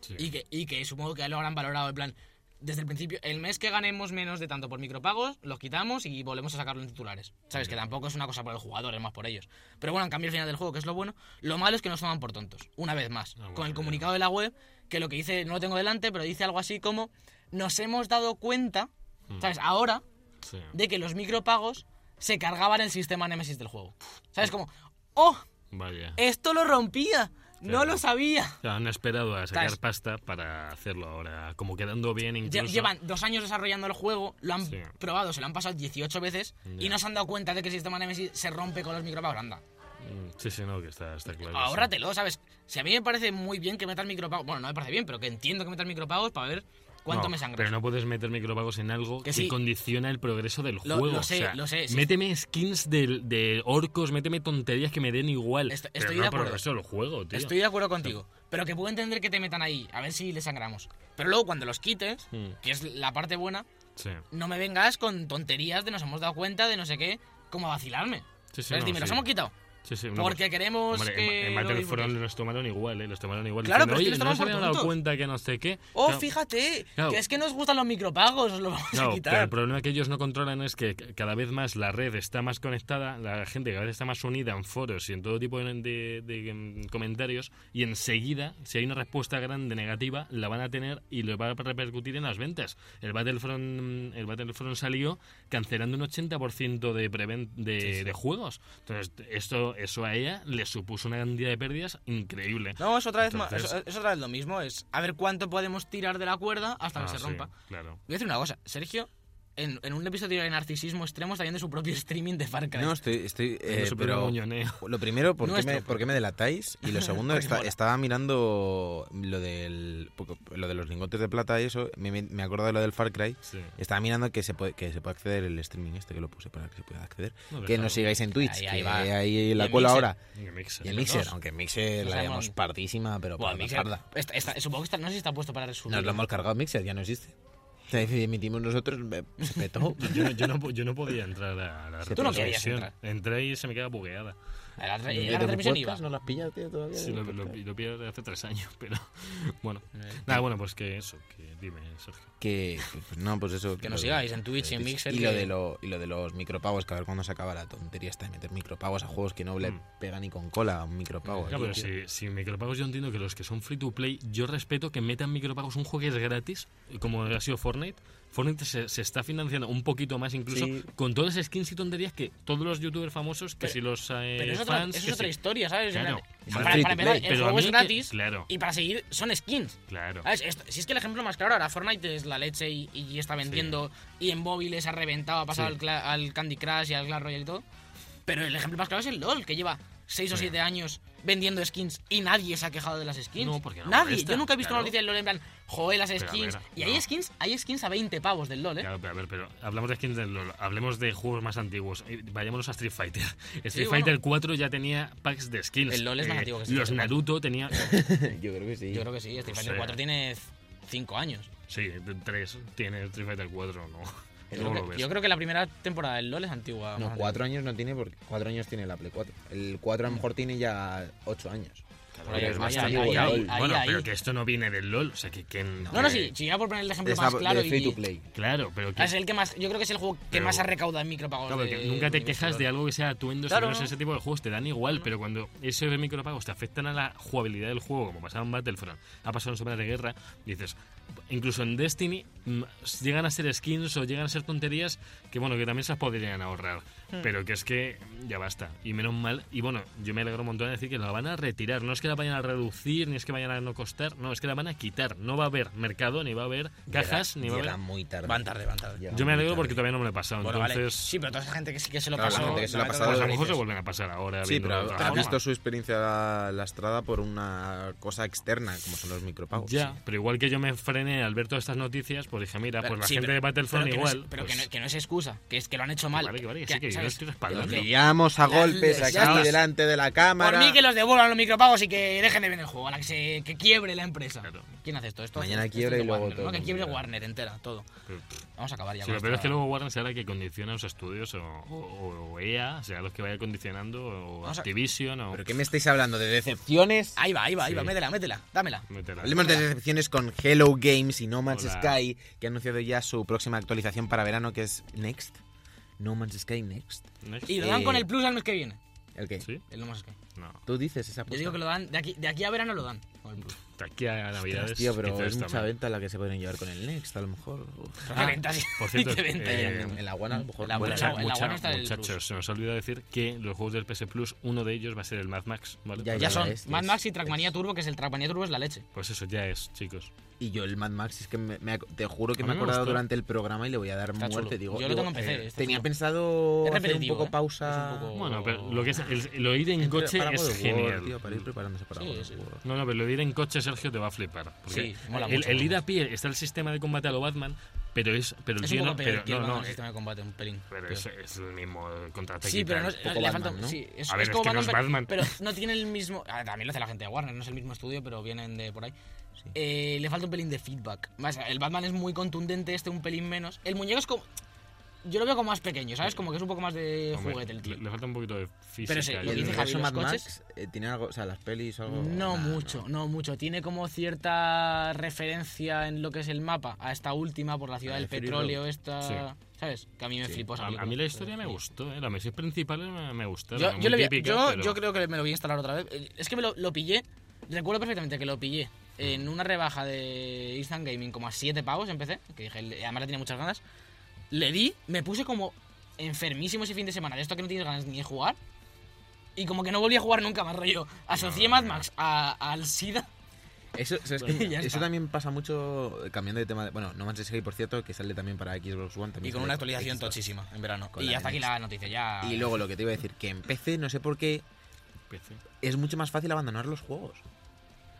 Sí. y que, y que supongo que lo habrán valorado en plan. Desde el principio, el mes que ganemos menos de tanto por micropagos, los quitamos y volvemos a sacarlo en titulares. ¿Sabes? Que tampoco es una cosa por el jugador, es más por ellos. Pero bueno, han cambiado el final del juego, que es lo bueno. Lo malo es que nos toman por tontos, una vez más. Ah, bueno, con el comunicado de la web, que lo que dice, no lo tengo delante, pero dice algo así como: Nos hemos dado cuenta, Hmm. ¿sabes? Ahora Sí. de que los micropagos se cargaban el sistema Nemesis del juego. ¿Sabes? Como, ¡oh! Vaya. ¡Esto lo rompía! ¡No lo sabía! O sea, han esperado a sacar ¿Sabes? pasta para hacerlo ahora, como quedando bien incluso. Llevan dos años desarrollando el juego, lo han Sí. probado, se lo han pasado 18 veces y no se han dado cuenta de que el sistema Nemesis se rompe con los micropagos. Anda, Mm, Sí, sí, no, que está, está claro. ahórratelo, ¿sabes? Si a mí me parece muy bien que metas micropagos, bueno, no me parece bien, pero que entiendo que metas micropagos para ver cuánto No, me sangras. Pero no puedes meter micropagos en algo Que que, sí. condiciona el progreso del Lo- juego. lo sé, o sea, lo sé, sí. Méteme skins de, de orcos, méteme tonterías que me den igual. Est- pero estoy no de por el acuerdo. resto del juego, tío. Estoy de acuerdo contigo, pero que puedo entender que te metan ahí, a ver si le sangramos. Pero luego cuando los quites, Mm, que es la parte buena, no me vengas con tonterías de nos hemos dado cuenta de no sé qué, como a vacilarme. Sí, sí, no, Dime, los sí. hemos quitado. Sí, sí, Porque queremos Hombre, que. en, Battlefront disfrutéis". los tomaron igual, ¿eh? Los tomaron igual. Claro, diciendo, pero es que les no se habían dado tontos". cuenta que no sé qué. Oh, Claro, fíjate, Claro. que es que nos gustan los micropagos, os lo vamos No, a pero quitar. el problema que ellos no controlan es que cada vez más la red está más conectada, la gente cada vez está más unida en foros y en todo tipo de, de- de, mm, comentarios y enseguida, si hay una respuesta grande negativa, la van a tener y lo va a repercutir en las ventas. El Battlefront, el Battlefront salió cancelando un 80% de, de, de juegos. Entonces, esto, eso a ella le supuso una cantidad de pérdidas increíble. No, es otra, vez Entonces- es, es otra vez lo mismo, es a ver cuánto podemos tirar de la cuerda hasta Ah, que se sí, rompa. claro. Voy a decir una cosa, Sergio, en, en un episodio de narcisismo extremo está viendo su propio streaming de Far Cry. No, estoy. estoy eh, pero lo primero, ¿por qué, Nuestro, me, por qué me delatáis? Y lo segundo, está- estaba mirando lo del lo de los lingotes de plata y eso. Me, me acuerdo de lo del Far Cry. Sí. Estaba mirando que se puede que se puede acceder el streaming este que lo puse para que se pueda acceder. No, que nos sigáis en Twitch, Ahí- ahí que va. ahí la cola ahora. Y Mixer. Y en los Mixer, aunque en Mixer la llamamos pardísima, pero para Mixer- parda. está- está- supongo que está, no sé si está puesto para resumir. Nos lo hemos cargado Mixer, ya no existe. Si emitimos nosotros, me- se petó. Yo, no- yo, no, yo no podía entrar a la Tú no querías entrar. Entré y se me queda bugueada. La, la, ¿De la iba. ¿No lo has pillado, tío, todavía? Sí, lo, lo, lo pillo desde hace tres años, pero bueno. Nada, bueno, pues que eso, que dime, Sergio. Que, pues no, pues eso. Que nos sigáis en Twitch y en Mixer. Y que- lo, de lo, y lo de los micropagos, que a ver cuándo se acaba la tontería esta de meter micropagos a juegos que no le Mm. pega ni con cola a un micropago. Claro, pero si, si micropagos yo entiendo que los que son free to play, yo respeto que metan micropagos un juego que es gratis, como ha sido Fortnite. Fortnite se, se está financiando un poquito más incluso Sí. con todas las skins y tonterías que todos los youtubers famosos, que Pero- si los eh, Pero es otra, eso es otra historia, ¿sabes? Claro. para, para to empezar, el juego es que- gratis claro. y para seguir son skins. Claro. ¿Sabes? Esto- si es que el ejemplo más claro, ahora Fortnite es la leche y, y está vendiendo y en móviles ha reventado, ha pasado al, al Candy Crush y al Clash Royale y todo. Pero el ejemplo más claro es el LOL, que lleva 6 o Sí. 7 años vendiendo skins y nadie se ha quejado de las skins. No, porque no nadie. molesta, Yo nunca he visto claro. una noticia del LOL en plan, joder, las Pero skins. ver, y hay no. skins, hay skins a 20 pavos del LOL, ¿eh? Claro, pero a ver, pero hablamos de skins del LoL, hablemos de juegos más antiguos. Eh, Vayámonos a Street Fighter. Street bueno. Fighter 4 ya tenía packs de skins. El LoL es más antiguo que Los Fighter 4. Naruto tenía... Yo creo que sí. Yo creo que sí, Street Fighter sé. 4 tiene 5 años. Sí, 3 tiene Street Fighter 4, ¿no? Yo ¿Cómo creo, que, ves? yo creo que la primera temporada del LOL es antigua. No, cuatro años no tiene porque cuatro años tiene la Play 4. El 4 a lo mejor tiene ya ocho años. Ahí, es ahí, bueno. ahí, ahí, Bueno, ahí. pero que esto no viene del LoL, o sea, que... que No, no, sí, si ya por poner el ejemplo más claro de free y... to play. Claro, pero que... Ah, Es el que más, yo creo que es el juego que Pero- más ha recaudado en micropagos. Claro, de- porque nunca te quejas de algo que sea atuendo, Claro, si no es no. ese tipo de juegos, te dan igual, pero cuando esos micropagos te afectan a la jugabilidad del juego, como pasaba en Battlefront, ha pasado en Sombras de Guerra, dices, incluso en Destiny mm, llegan a ser skins o llegan a ser tonterías que, bueno, que también se las podrían ahorrar, Hmm. pero que es que ya basta, y menos mal, y bueno, yo me alegro un montón de decir que la van a retirar, no es que la vayan a reducir, ni es que vayan a no costar, no, es que la van a quitar, no va a haber mercado, ni va a haber cajas, Llega- ni va a haber... muy tarde. Van tarde, van tarde. Llega Yo me alegro porque todavía no me lo he pasado, Bueno, vale. entonces... Sí, pero toda esa gente que sí que se lo Claro, la pasó. gente que se lo ha pasado Pues a lo mejor que se vuelven a pasar ahora. Sí, pero otra ha forma. visto su experiencia lastrada por una cosa externa, como son los micropagos. Ya, pero igual que yo me frené al ver todas estas noticias, pues dije, mira, Pero- pues la sí, gente pero- de Battlefront pero que no es- igual. pero que, pues, no, que no es excusa, que es que lo han hecho mal. vale, que vale, que sí, que yo ¿sabes? liamos a golpes aquí está. delante de la Por cámara. mí que los devuelvan los micropagos y que dejen de vender el juego, a la que, se, que quiebre la empresa. Claro. ¿Quién hace esto? esto Mañana es y luego Warner, todo ¿no? Que quiebre. Warner entera, todo. Pero, Vamos a acabar ya. Sí, peor es que luego Warner será la que condiciona los estudios o, o- o EA, sea los que vaya condicionando, o Vamos a- Activision, o... ¿Pero qué me estáis hablando? ¿De decepciones? Ahí va, ahí va, ahí va, Sí. métela, métela, dámela. Métela. Hablemos de decepciones con Hello Games y No Man's Hola. Sky, que ha anunciado ya su próxima actualización para verano, que es Next. No Man's Sky Next. Next. Y lo dan Eh, con el plus al mes que viene. ¿El qué? ¿Sí? El no más que. No. Tú dices esa Yo apuesta. digo que lo dan, de aquí, de aquí a verano lo dan. con el plus. De aquí a Navidades. Tío, pero es mucha también. venta la que se pueden llevar con el Next, a lo mejor. Uf. ¿Qué ventas? por cierto, ¿Qué ventas? eh, en, la buena, a lo mejor. La buena- Mucha- la mucha- buena está el muchachos, Plus. se nos ha olvidado decir que los juegos del PS Plus, uno de ellos va a ser el Mad Max, ¿vale? Ya, Ya ya son es, Mad es- Max y Trackmania Turbo, que es el Trackmania Turbo es la leche. Pues eso ya es, chicos. Y yo el Mad Max es que me, me te juro que me he acordado gustó. durante el programa y le voy a dar Está muerte. chulo. Digo, Yo lo digo, tengo en PC, eh, tenía chulo. pensado Es hacer un repetitivo, poco ¿eh? pausa. Es un poco- Bueno, pero lo que es el, lo ir en coche para es genial. tío, para ir preparándose para Sí, God of sí. War. No, no, pero lo de ir en coche, Sergio, te va a flipar. Porque Sí, mola el, mucho, el ir a pie está el sistema de combate a lo Batman, pero es pero el Es tío un no, poco peor pero que no, no, el es, sistema de combate, un pelín. pero es, es el mismo contraataque. Sí, pero no, poco le Batman, falta, ¿no? sí, es, A ver, es es como que no es Batman, Batman. pero, pero no tiene el mismo. ah, también lo hace la gente de Warner, no es el mismo estudio, pero vienen de por ahí. Eh, le falta un pelín de feedback. Más, el Batman es muy contundente, este un pelín menos. El muñeco es como. Yo lo veo como más pequeño, ¿sabes? Como que es un poco más de Hombre, juguete el tío. Le, le falta un poquito de física. Pero sí, y lo ¿Y que el dice Javi, los Mad coches- Max eh, tiene algo, o sea, las pelis o algo. No Nah, mucho, no mucho. Tiene como cierta referencia en lo que es el mapa a esta última por la ciudad La del petróleo, esta. Sí. ¿Sabes? Que a mí me Sí. flipó esa A, mí la historia me gustó, ¿eh? la misión principal me, me gustó. Yo, yo, vi- típica, yo, pero- yo creo que me lo voy a instalar otra vez. Es que me lo, lo pillé. Recuerdo perfectamente que lo pillé en una rebaja de Instant Gaming como a 7 pavos en PC. Que dije, además le tenía muchas ganas. Le di, me puse como enfermísimo ese fin de semana de esto que no tienes ganas ni de jugar. Y como que no volví a jugar nunca más, rollo. Asocié No, Mad. Max a- al SIDA. Eso, ¿sabes Bueno, qué? ya eso también pasa mucho cambiando de tema. de- bueno, No Man's Sky, por cierto, que sale también para Xbox One. También Y con una actualización Xbox. tochísima en verano. Con y hasta aquí la noticia, ya. Y luego lo que te iba a decir, que en PC, no sé por qué, PC. es mucho más fácil abandonar los juegos.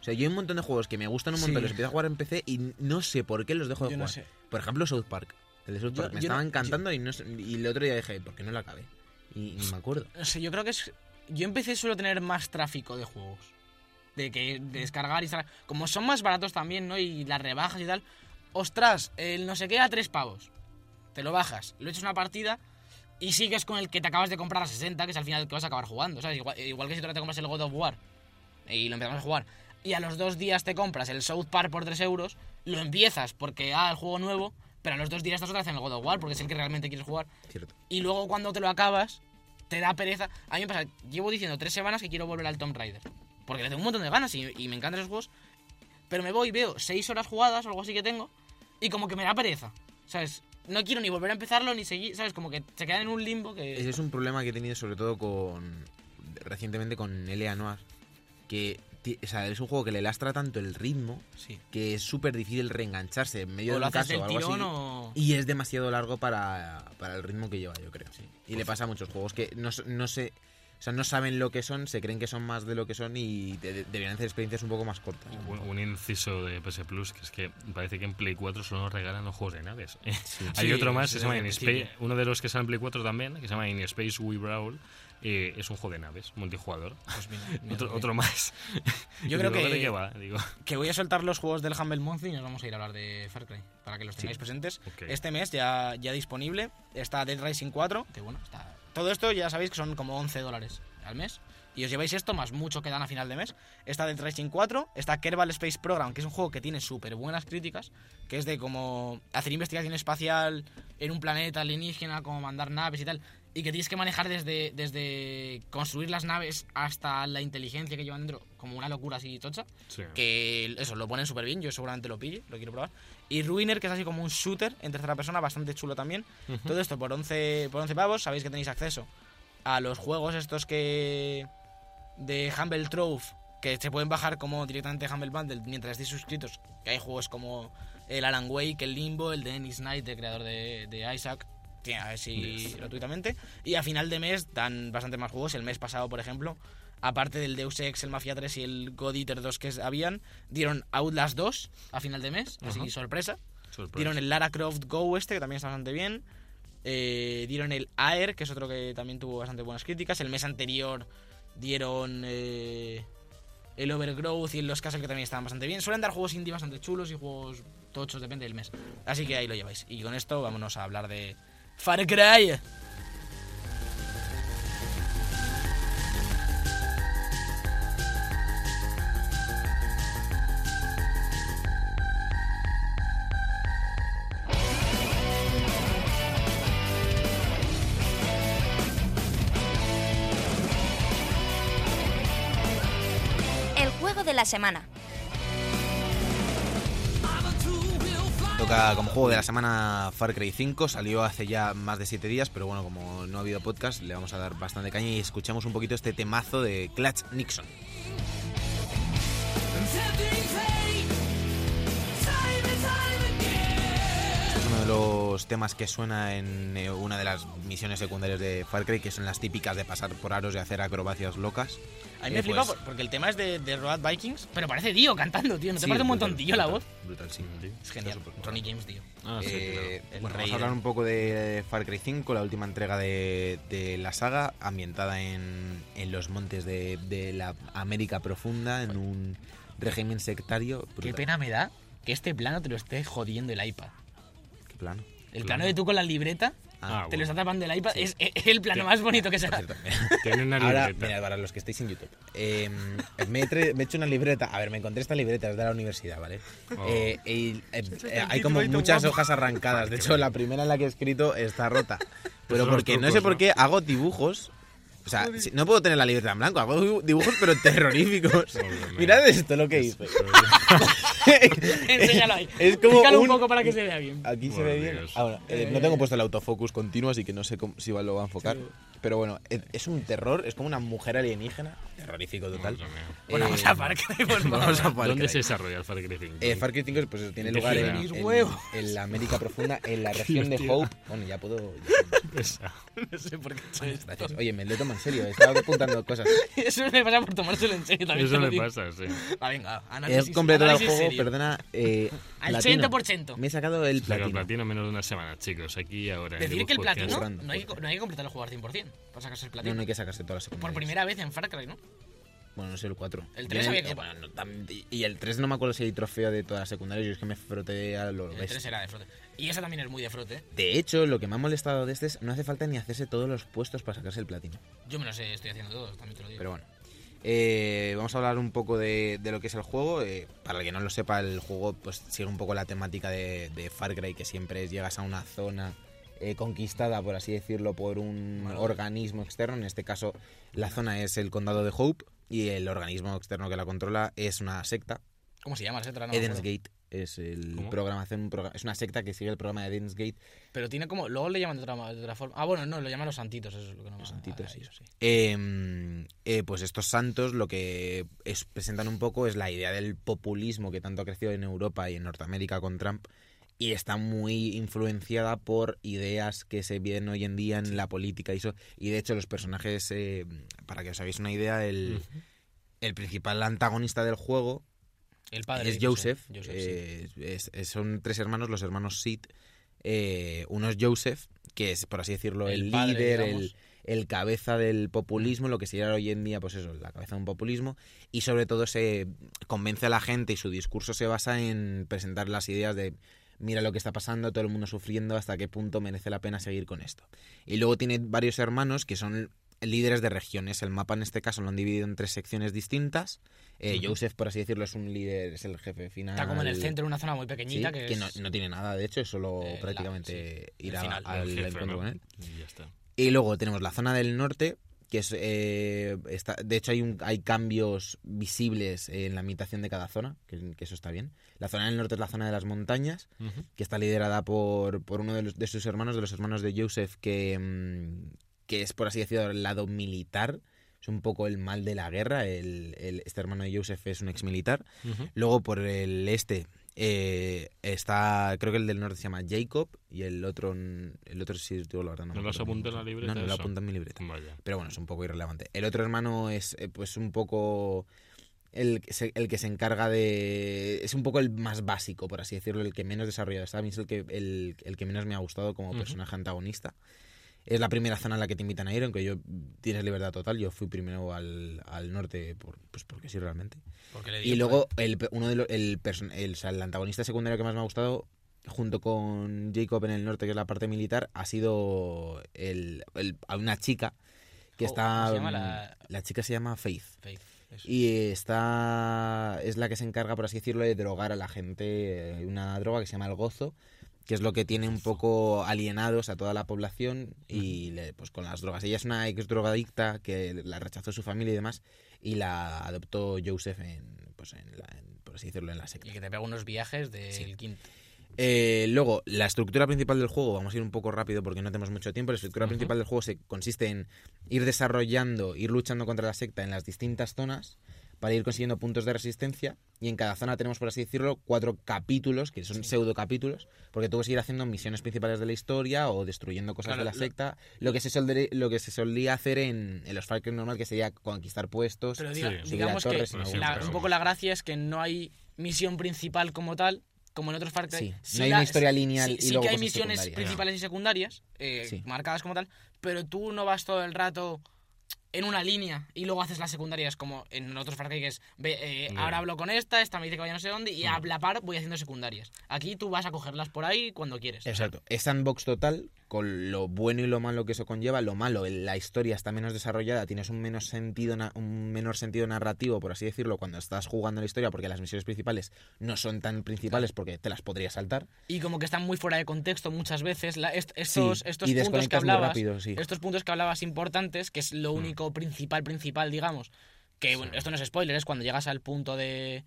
O sea, yo hay un montón de juegos que me gustan un montón, Sí. los empiezo a jugar en PC y no sé por qué los dejo de Yo no jugar. sé. Por ejemplo, South Park. El de South Yo- Park me yo no- estaba encantando y, no y el otro día dije, ¿por qué no lo acabé? Y ni me acuerdo. No sé, yo creo que es. Yo empecé suelo tener más tráfico de juegos. De que de descargar y instalar. Como son más baratos también, ¿no? Y las rebajas y tal. ostras, el no sé qué a tres pavos. Te lo bajas, lo echas una partida y sigues con el que te acabas de comprar a 60, que es al final el que vas a acabar jugando, ¿sabes? Igual, igual que si tú ahora te compras el God of War y lo empezamos a jugar y a los dos días te compras el South Park por 3 euros, lo empiezas porque, ah, el juego nuevo, pero a los dos días estás otra vez en el God of War porque es el que realmente quieres jugar. Cierto. Y luego cuando te lo acabas, te da pereza. A mí me pasa, llevo diciendo tres semanas que quiero volver al Tomb Raider. Porque le tengo un montón de ganas y, y me encantan esos juegos. Pero me voy y veo seis horas jugadas o algo así que tengo. Y como que me da pereza. ¿Sabes? No quiero ni volver a empezarlo ni seguir. ¿Sabes? Como que se quedan en un limbo que. Ese es un problema que he tenido sobre todo con recientemente con L.A. Noir, que o sea, es un juego que le lastra tanto el ritmo Sí. que es súper difícil reengancharse en medio O de un caso o algo así. o. Y es demasiado largo para, para el ritmo que lleva, yo creo. Y le pasa a muchos juegos que no, no sé, o sea, no saben lo que son, se creen que son más de lo que son y de- de- deberían hacer experiencias un poco más cortas. Un, un inciso de PS Plus, que es que parece que en Play 4 solo nos regalan los juegos de naves. Hay Sí, otro más, sí, que se llama Space, uno de los que sale en Play 4 también, que se llama In Space We Brawl. eh, es un juego de naves, multijugador. Pues mira, mira, otro, más. Yo creo que- ¿de qué va? Digo, Que voy a soltar los juegos del Humble Monthly y nos vamos a ir a hablar de Far Cry. Para que los tengáis presentes. Este mes ya, ya disponible. Está Dead Rising 4. Que bueno, está. Todo esto ya sabéis que son como 11 dólares al mes. Y os lleváis esto más mucho que dan a final de mes. Está Dead Rising 4. Está Kerbal Space Program, que es un juego que tiene súper buenas críticas. Que es de como hacer investigación espacial en un planeta alienígena, como mandar naves y tal. Y que tienes que manejar desde, desde construir las naves hasta la inteligencia que llevan dentro. Como una locura así tocha. sí. Que eso, lo ponen súper bien, yo seguramente lo pille, lo quiero probar. Y Ruiner, que es así como un shooter en tercera persona, bastante chulo también. Todo esto por 11, por 11 pavos, sabéis que tenéis acceso a los juegos estos que... de Humble Trove, que se pueden bajar como directamente Humble Bundle mientras estéis suscritos. Que hay juegos como el Alan Wake, el Limbo, el de Ennis Knight, el creador de, de Isaac. Tiene, a ver si gratuitamente. Y a final de mes dan bastante más juegos. El mes pasado, por ejemplo, aparte del Deus Ex, el Mafia 3 y el God Eater 2 que habían, dieron Outlast 2 a final de mes, así sorpresa. Sorpresa. Dieron el Lara Croft Go este, que también está bastante bien. Eh, dieron el Air, que es otro que también tuvo bastante buenas críticas. El mes anterior dieron eh, el Overgrowth y el Los Castle, que también estaban bastante bien. Suelen dar juegos indie bastante chulos y juegos tochos, depende del mes. Así que ahí lo lleváis. Y con esto vámonos a hablar de Far Cry. Como juego de la semana Far Cry 5, salió hace ya más de 7 días, pero bueno, como no ha habido podcast, le vamos a dar bastante caña y escuchamos un poquito este temazo de Clutch Nixon. Los temas que suena en eh, una de las misiones secundarias de Far Cry, que son las típicas de pasar por aros y hacer acrobacias locas. A mí me Eh, flipa pues- por- porque el tema es de, de Road Vikings, pero parece Dio cantando, tío. ¿No te Sí, parece un brutal, montontillo la voz? brutal, sí. Es genial. Ronnie James Dio. Ah, sí, Eh, bueno, vamos a hablar un poco de Far Cry 5, la última entrega de, de la saga, ambientada en, en los montes de, de la América Profunda, en un régimen sectario. Qué pena me da que este plano te lo esté jodiendo el iPad. Plano. El Plano. plano de tú con la libreta, Ah, te lo bueno. está tapando el iPad, Sí. es, es el plano más bonito que se Por ha. cierto, Tiene una Ahora, libreta. mira, para los que estáis en YouTube, eh, me, he tre- me he hecho una libreta. A ver, me encontré esta libreta es de la universidad, ¿vale? Oh. Eh, y, eh, eh, hay como muchas hojas arrancadas. De hecho, la primera en la que he escrito está rota. Pero porque no sé por qué hago dibujos. O sea, si- no puedo tener la libreta en blanco, hago dibu- dibujos pero terroríficos. Mirad esto lo que hice. Enséñalo ahí. Es como un... un- poco para que se vea bien. Aquí se ve bien. Dios. Ahora, eh, no tengo puesto el autofocus continuo, así que no sé cómo- si lo va a enfocar. Pero bueno, es, es un terror, es como una mujer alienígena. Terrorífico total. Bueno, vamos a Far Cry, por favor. Vamos a Far ¿Dónde Cry. se desarrolla el Far Cry 5? Eh, Far Cry 5 pues, tiene ¿De lugar en, en- huevos. en la América Profunda, en la región de. Hope. Bueno, ya puedo. Esa. No sé por qué he hecho esto. Gracias. Oye, me lo tomo en serio, estaba apuntando cosas. Eso me pasa por tomárselo en serio también. Eso me pasa, sí. Va, venga, He análisis. completado el juego, serio. perdona. Eh, Al platino. 80%. Me he sacado el Saca el platino. platino en menos de una semana, chicos. Aquí y ahora. Decir que el platino no hay, no hay que completar el juego al 100% para sacarse el No, platino. no hay que sacarse todas las secundarias. Por primera vez en Far Cry, ¿no? Bueno, no sé el 4. El 3 Yo en- había que- bueno, no, tam- y el 3 no me acuerdo si hay trofeo de todas las secundarias, yo es que me froté a lo El bestia. 3 era de frote. Y esa también es muy de frote. De hecho, lo que me ha molestado de este es no hace falta ni hacerse todos los puestos para sacarse el platino. Yo me lo sé, estoy haciendo todo, también te lo digo. Pero bueno. Eh, vamos a hablar un poco de, de lo que es el juego. Eh, para el que no lo sepa, el juego pues sigue un poco la temática de, de Far Cry, que siempre es llegas a una zona eh, conquistada, por así decirlo, por un organismo externo. En este caso, la zona es el condado de Hope y el organismo externo que la controla es una secta. ¿Cómo se llama la secta? No Eden's. Gate es el es una secta que sigue el programa de Eden's Gate Pero tiene como. Luego le llaman de otra, de otra forma. Ah, bueno, no, lo llaman los santitos, eso es lo que no Los ah, santitos, sí. eso sí. Eh, eh, pues estos santos lo que es- presentan un poco es la idea del populismo que tanto ha crecido en Europa y en Norteamérica con Trump y está muy influenciada por ideas que se ven hoy en día en la política y eso. Y de hecho los personajes, eh, para que os hagáis una idea, el, el principal antagonista del juego El padre. es Joseph. Joseph, sí. eh, es- es- son tres hermanos, los hermanos Sid. Eh, uno es Joseph, que es, por así decirlo, el, El padre, líder, el, el cabeza del populismo, lo que sería hoy en día, pues eso, la cabeza de un populismo. Y sobre todo se convence a la gente y su discurso se basa en presentar las ideas de mira lo que está pasando, todo el mundo sufriendo, hasta qué punto merece la pena seguir con esto. Y luego tiene varios hermanos que son líderes de regiones. El mapa en este caso lo han dividido en tres secciones distintas. Eh. Joseph, por así decirlo, es un líder, es el jefe final. Está como en el centro, en una zona muy Sí, pequeñita. que, que es... no, no tiene nada, de hecho, es solo Eh, la- prácticamente sí, ir a- final, al jefe, encuentro con él. Y ya está. Y luego tenemos la zona del norte, que es eh, está, de hecho hay un, hay cambios visibles en la imitación de cada zona, que, que eso está bien. La zona del norte es la zona de las montañas, que está liderada por, por uno de, los- de sus hermanos, de los hermanos de Joseph, que, mm, que es, por así decirlo, el lado militar. Es un poco el mal de la guerra. El, el- este hermano de Joseph es un ex militar. Ujú. Luego por el este eh, está, creo que el del norte se llama Jacob y el otro, el otro sí, digo la verdad, no ¿No lo has apuntado en la libreta No, no lo eso? apunta en mi libreta. Vaya. Pero bueno, es un poco irrelevante. El otro hermano es eh, pues un poco el, que se- el que se encarga de... Es un poco el más básico, por así decirlo, el que menos desarrollado está. A mí es el que, el, el que menos me ha gustado como personaje antagonista. Es la primera zona en la que te invitan a ir, aunque yo tienes libertad total. Yo fui primero al, al norte, por, pues porque sí, realmente. Porque le Y luego el, uno de los, el, person- el, o sea, el antagonista secundario que más me ha gustado, junto con Jacob en el norte, que es la parte militar, ha sido el, una chica que Oh, está... ¿cómo se llama? La- chica se llama Faith. Faith, eso. Y está es la que se encarga, por así decirlo, de drogar a la gente. Hay una droga que se llama el gozo, que es lo que tiene un poco alienados a toda la población y le- pues con las drogas. Ella es una ex drogadicta que la rechazó su familia y demás y la adoptó Joseph en, pues en la, en- por así decirlo, en la secta. Y que te pega unos viajes del Sí. quinto. Eh, luego, la estructura principal del juego, vamos a ir un poco rápido porque no tenemos mucho tiempo. La estructura principal del juego se consiste en ir desarrollando, ir luchando contra la secta en las distintas zonas para ir consiguiendo puntos de resistencia. Y en cada zona tenemos, por así decirlo, cuatro capítulos, que son Sí. pseudo capítulos, porque tú vas a ir haciendo misiones principales de la historia o destruyendo cosas Claro, de la lo- secta. Lo que se, solde- lo que se solía hacer en, en los Far Cry normal, que sería conquistar puestos. Pero Sí. diga- Subir digamos que torres y la- un poco la gracia es que no hay misión principal como tal, como en otros Far Cry. Sí, Sí no hay la- una historia lineal sí- y sí luego que hay misiones principales y secundarias, eh, Sí. marcadas como tal, pero tú no vas todo el rato en una línea y luego haces las secundarias como en otros que es ve, eh, ahora hablo con esta, esta me dice que vaya no sé dónde y a la par voy haciendo secundarias. Aquí tú vas a cogerlas por ahí cuando quieres. Exacto. Es sandbox total, con lo bueno y lo malo que eso conlleva. Lo malo, la historia está menos desarrollada, tienes un menos sentido, un menor sentido narrativo, por así decirlo, cuando estás jugando la historia, porque las misiones principales no son tan principales porque te las podrías saltar. Y como que están muy fuera de contexto muchas veces. La- est- estos Sí, estos y puntos que hablabas, rápido, sí. estos puntos que hablabas importantes, que es lo único principal, principal, digamos, que bueno, esto no es spoiler, es cuando llegas al punto de,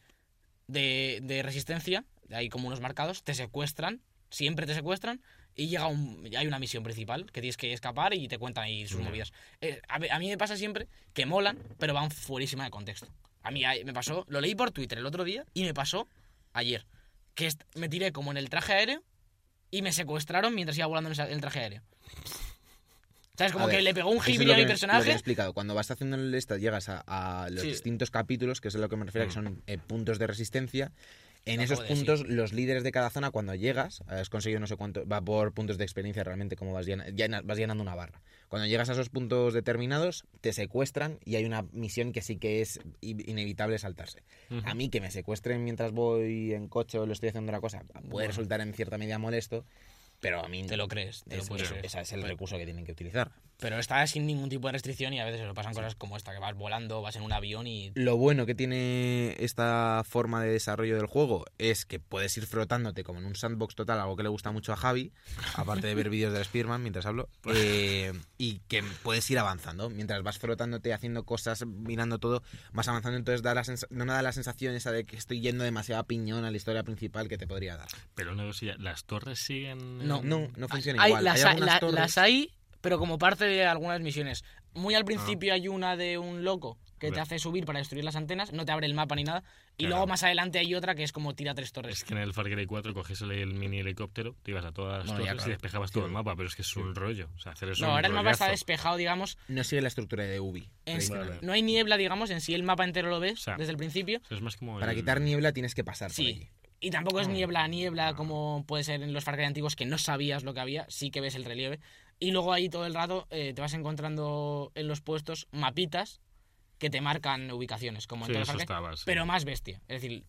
de, de resistencia, hay como unos marcados, te secuestran, siempre te secuestran, y llega un, hay una misión principal que tienes que escapar y te cuentan ahí sus movidas. Eh, a, a mí me pasa siempre que molan, pero van fuerísima de contexto. A mí me pasó, lo leí por Twitter el otro día y me pasó ayer, que me tiré como en el traje aéreo y me secuestraron mientras iba volando en el traje aéreo. ¿Sabes? Como que le pegó un lo a mi que- Lo que he personaje. explicado. Cuando vas haciendo el esta, llegas a, a los Sí. distintos capítulos, que es a lo que me refiero, que Mm. son eh, puntos de resistencia. En Lo esos puntos, los líderes de cada zona, cuando llegas, has conseguido no sé cuánto, va por puntos de experiencia realmente, como vas, llena- llena- vas llenando una barra. Cuando llegas a esos puntos determinados, te secuestran y hay una misión que sí que es inevitable saltarse. Ujú. A mí que me secuestren mientras voy en coche o lo estoy haciendo otra cosa, puede Bueno. resultar en cierta medida molesto, pero a mí Te lo crees, te lo es, puedes es- creer. ese es el Pero- recurso que tienen que utilizar. Pero está sin ningún tipo de restricción y a veces se pasan cosas como esta, que vas volando, vas en un avión y... Lo bueno que tiene esta forma de desarrollo del juego es que puedes ir frotándote como en un sandbox total, algo que le gusta mucho a Javi, aparte de ver vídeos de Spearman mientras hablo, eh, y que puedes ir avanzando. Mientras vas frotándote, haciendo cosas, mirando todo, vas avanzando, entonces da la no me da la sensación esa de que estoy yendo demasiado a piñón a la historia principal que te podría dar. Pero una cosilla, ¿las torres siguen...? No. En- No, no funciona Hay, igual. las, hay la- las pero como parte de algunas misiones. Muy al principio hay una de un loco que te Vale. hace subir para destruir las antenas, no te abre el mapa ni nada. Y Claro. luego más adelante hay otra que es como tira tres torres. Es que en el Far Cry 4 cogías el, mini helicóptero, te ibas a todas las ya, torres y despejabas todo el mapa, pero es que es un rollo. O sea, hacer eso No, es un ahora el mapa está despejado, digamos. No sigue la estructura de Ubi. en- tradicional. No hay niebla, digamos, en sí el mapa entero lo ves O sea, desde el principio. Eso es más como Para el- quitar niebla tienes que pasar por Sí. allí. Y tampoco es niebla, niebla como puede ser en los Far Cry antiguos que no sabías lo que había, sí que ves el relieve. Y luego ahí todo el rato eh, te vas encontrando en los puestos mapitas que te marcan ubicaciones, como en Sí, todo el eso Far Cry, estaba, sí. pero más bestia. Es decir,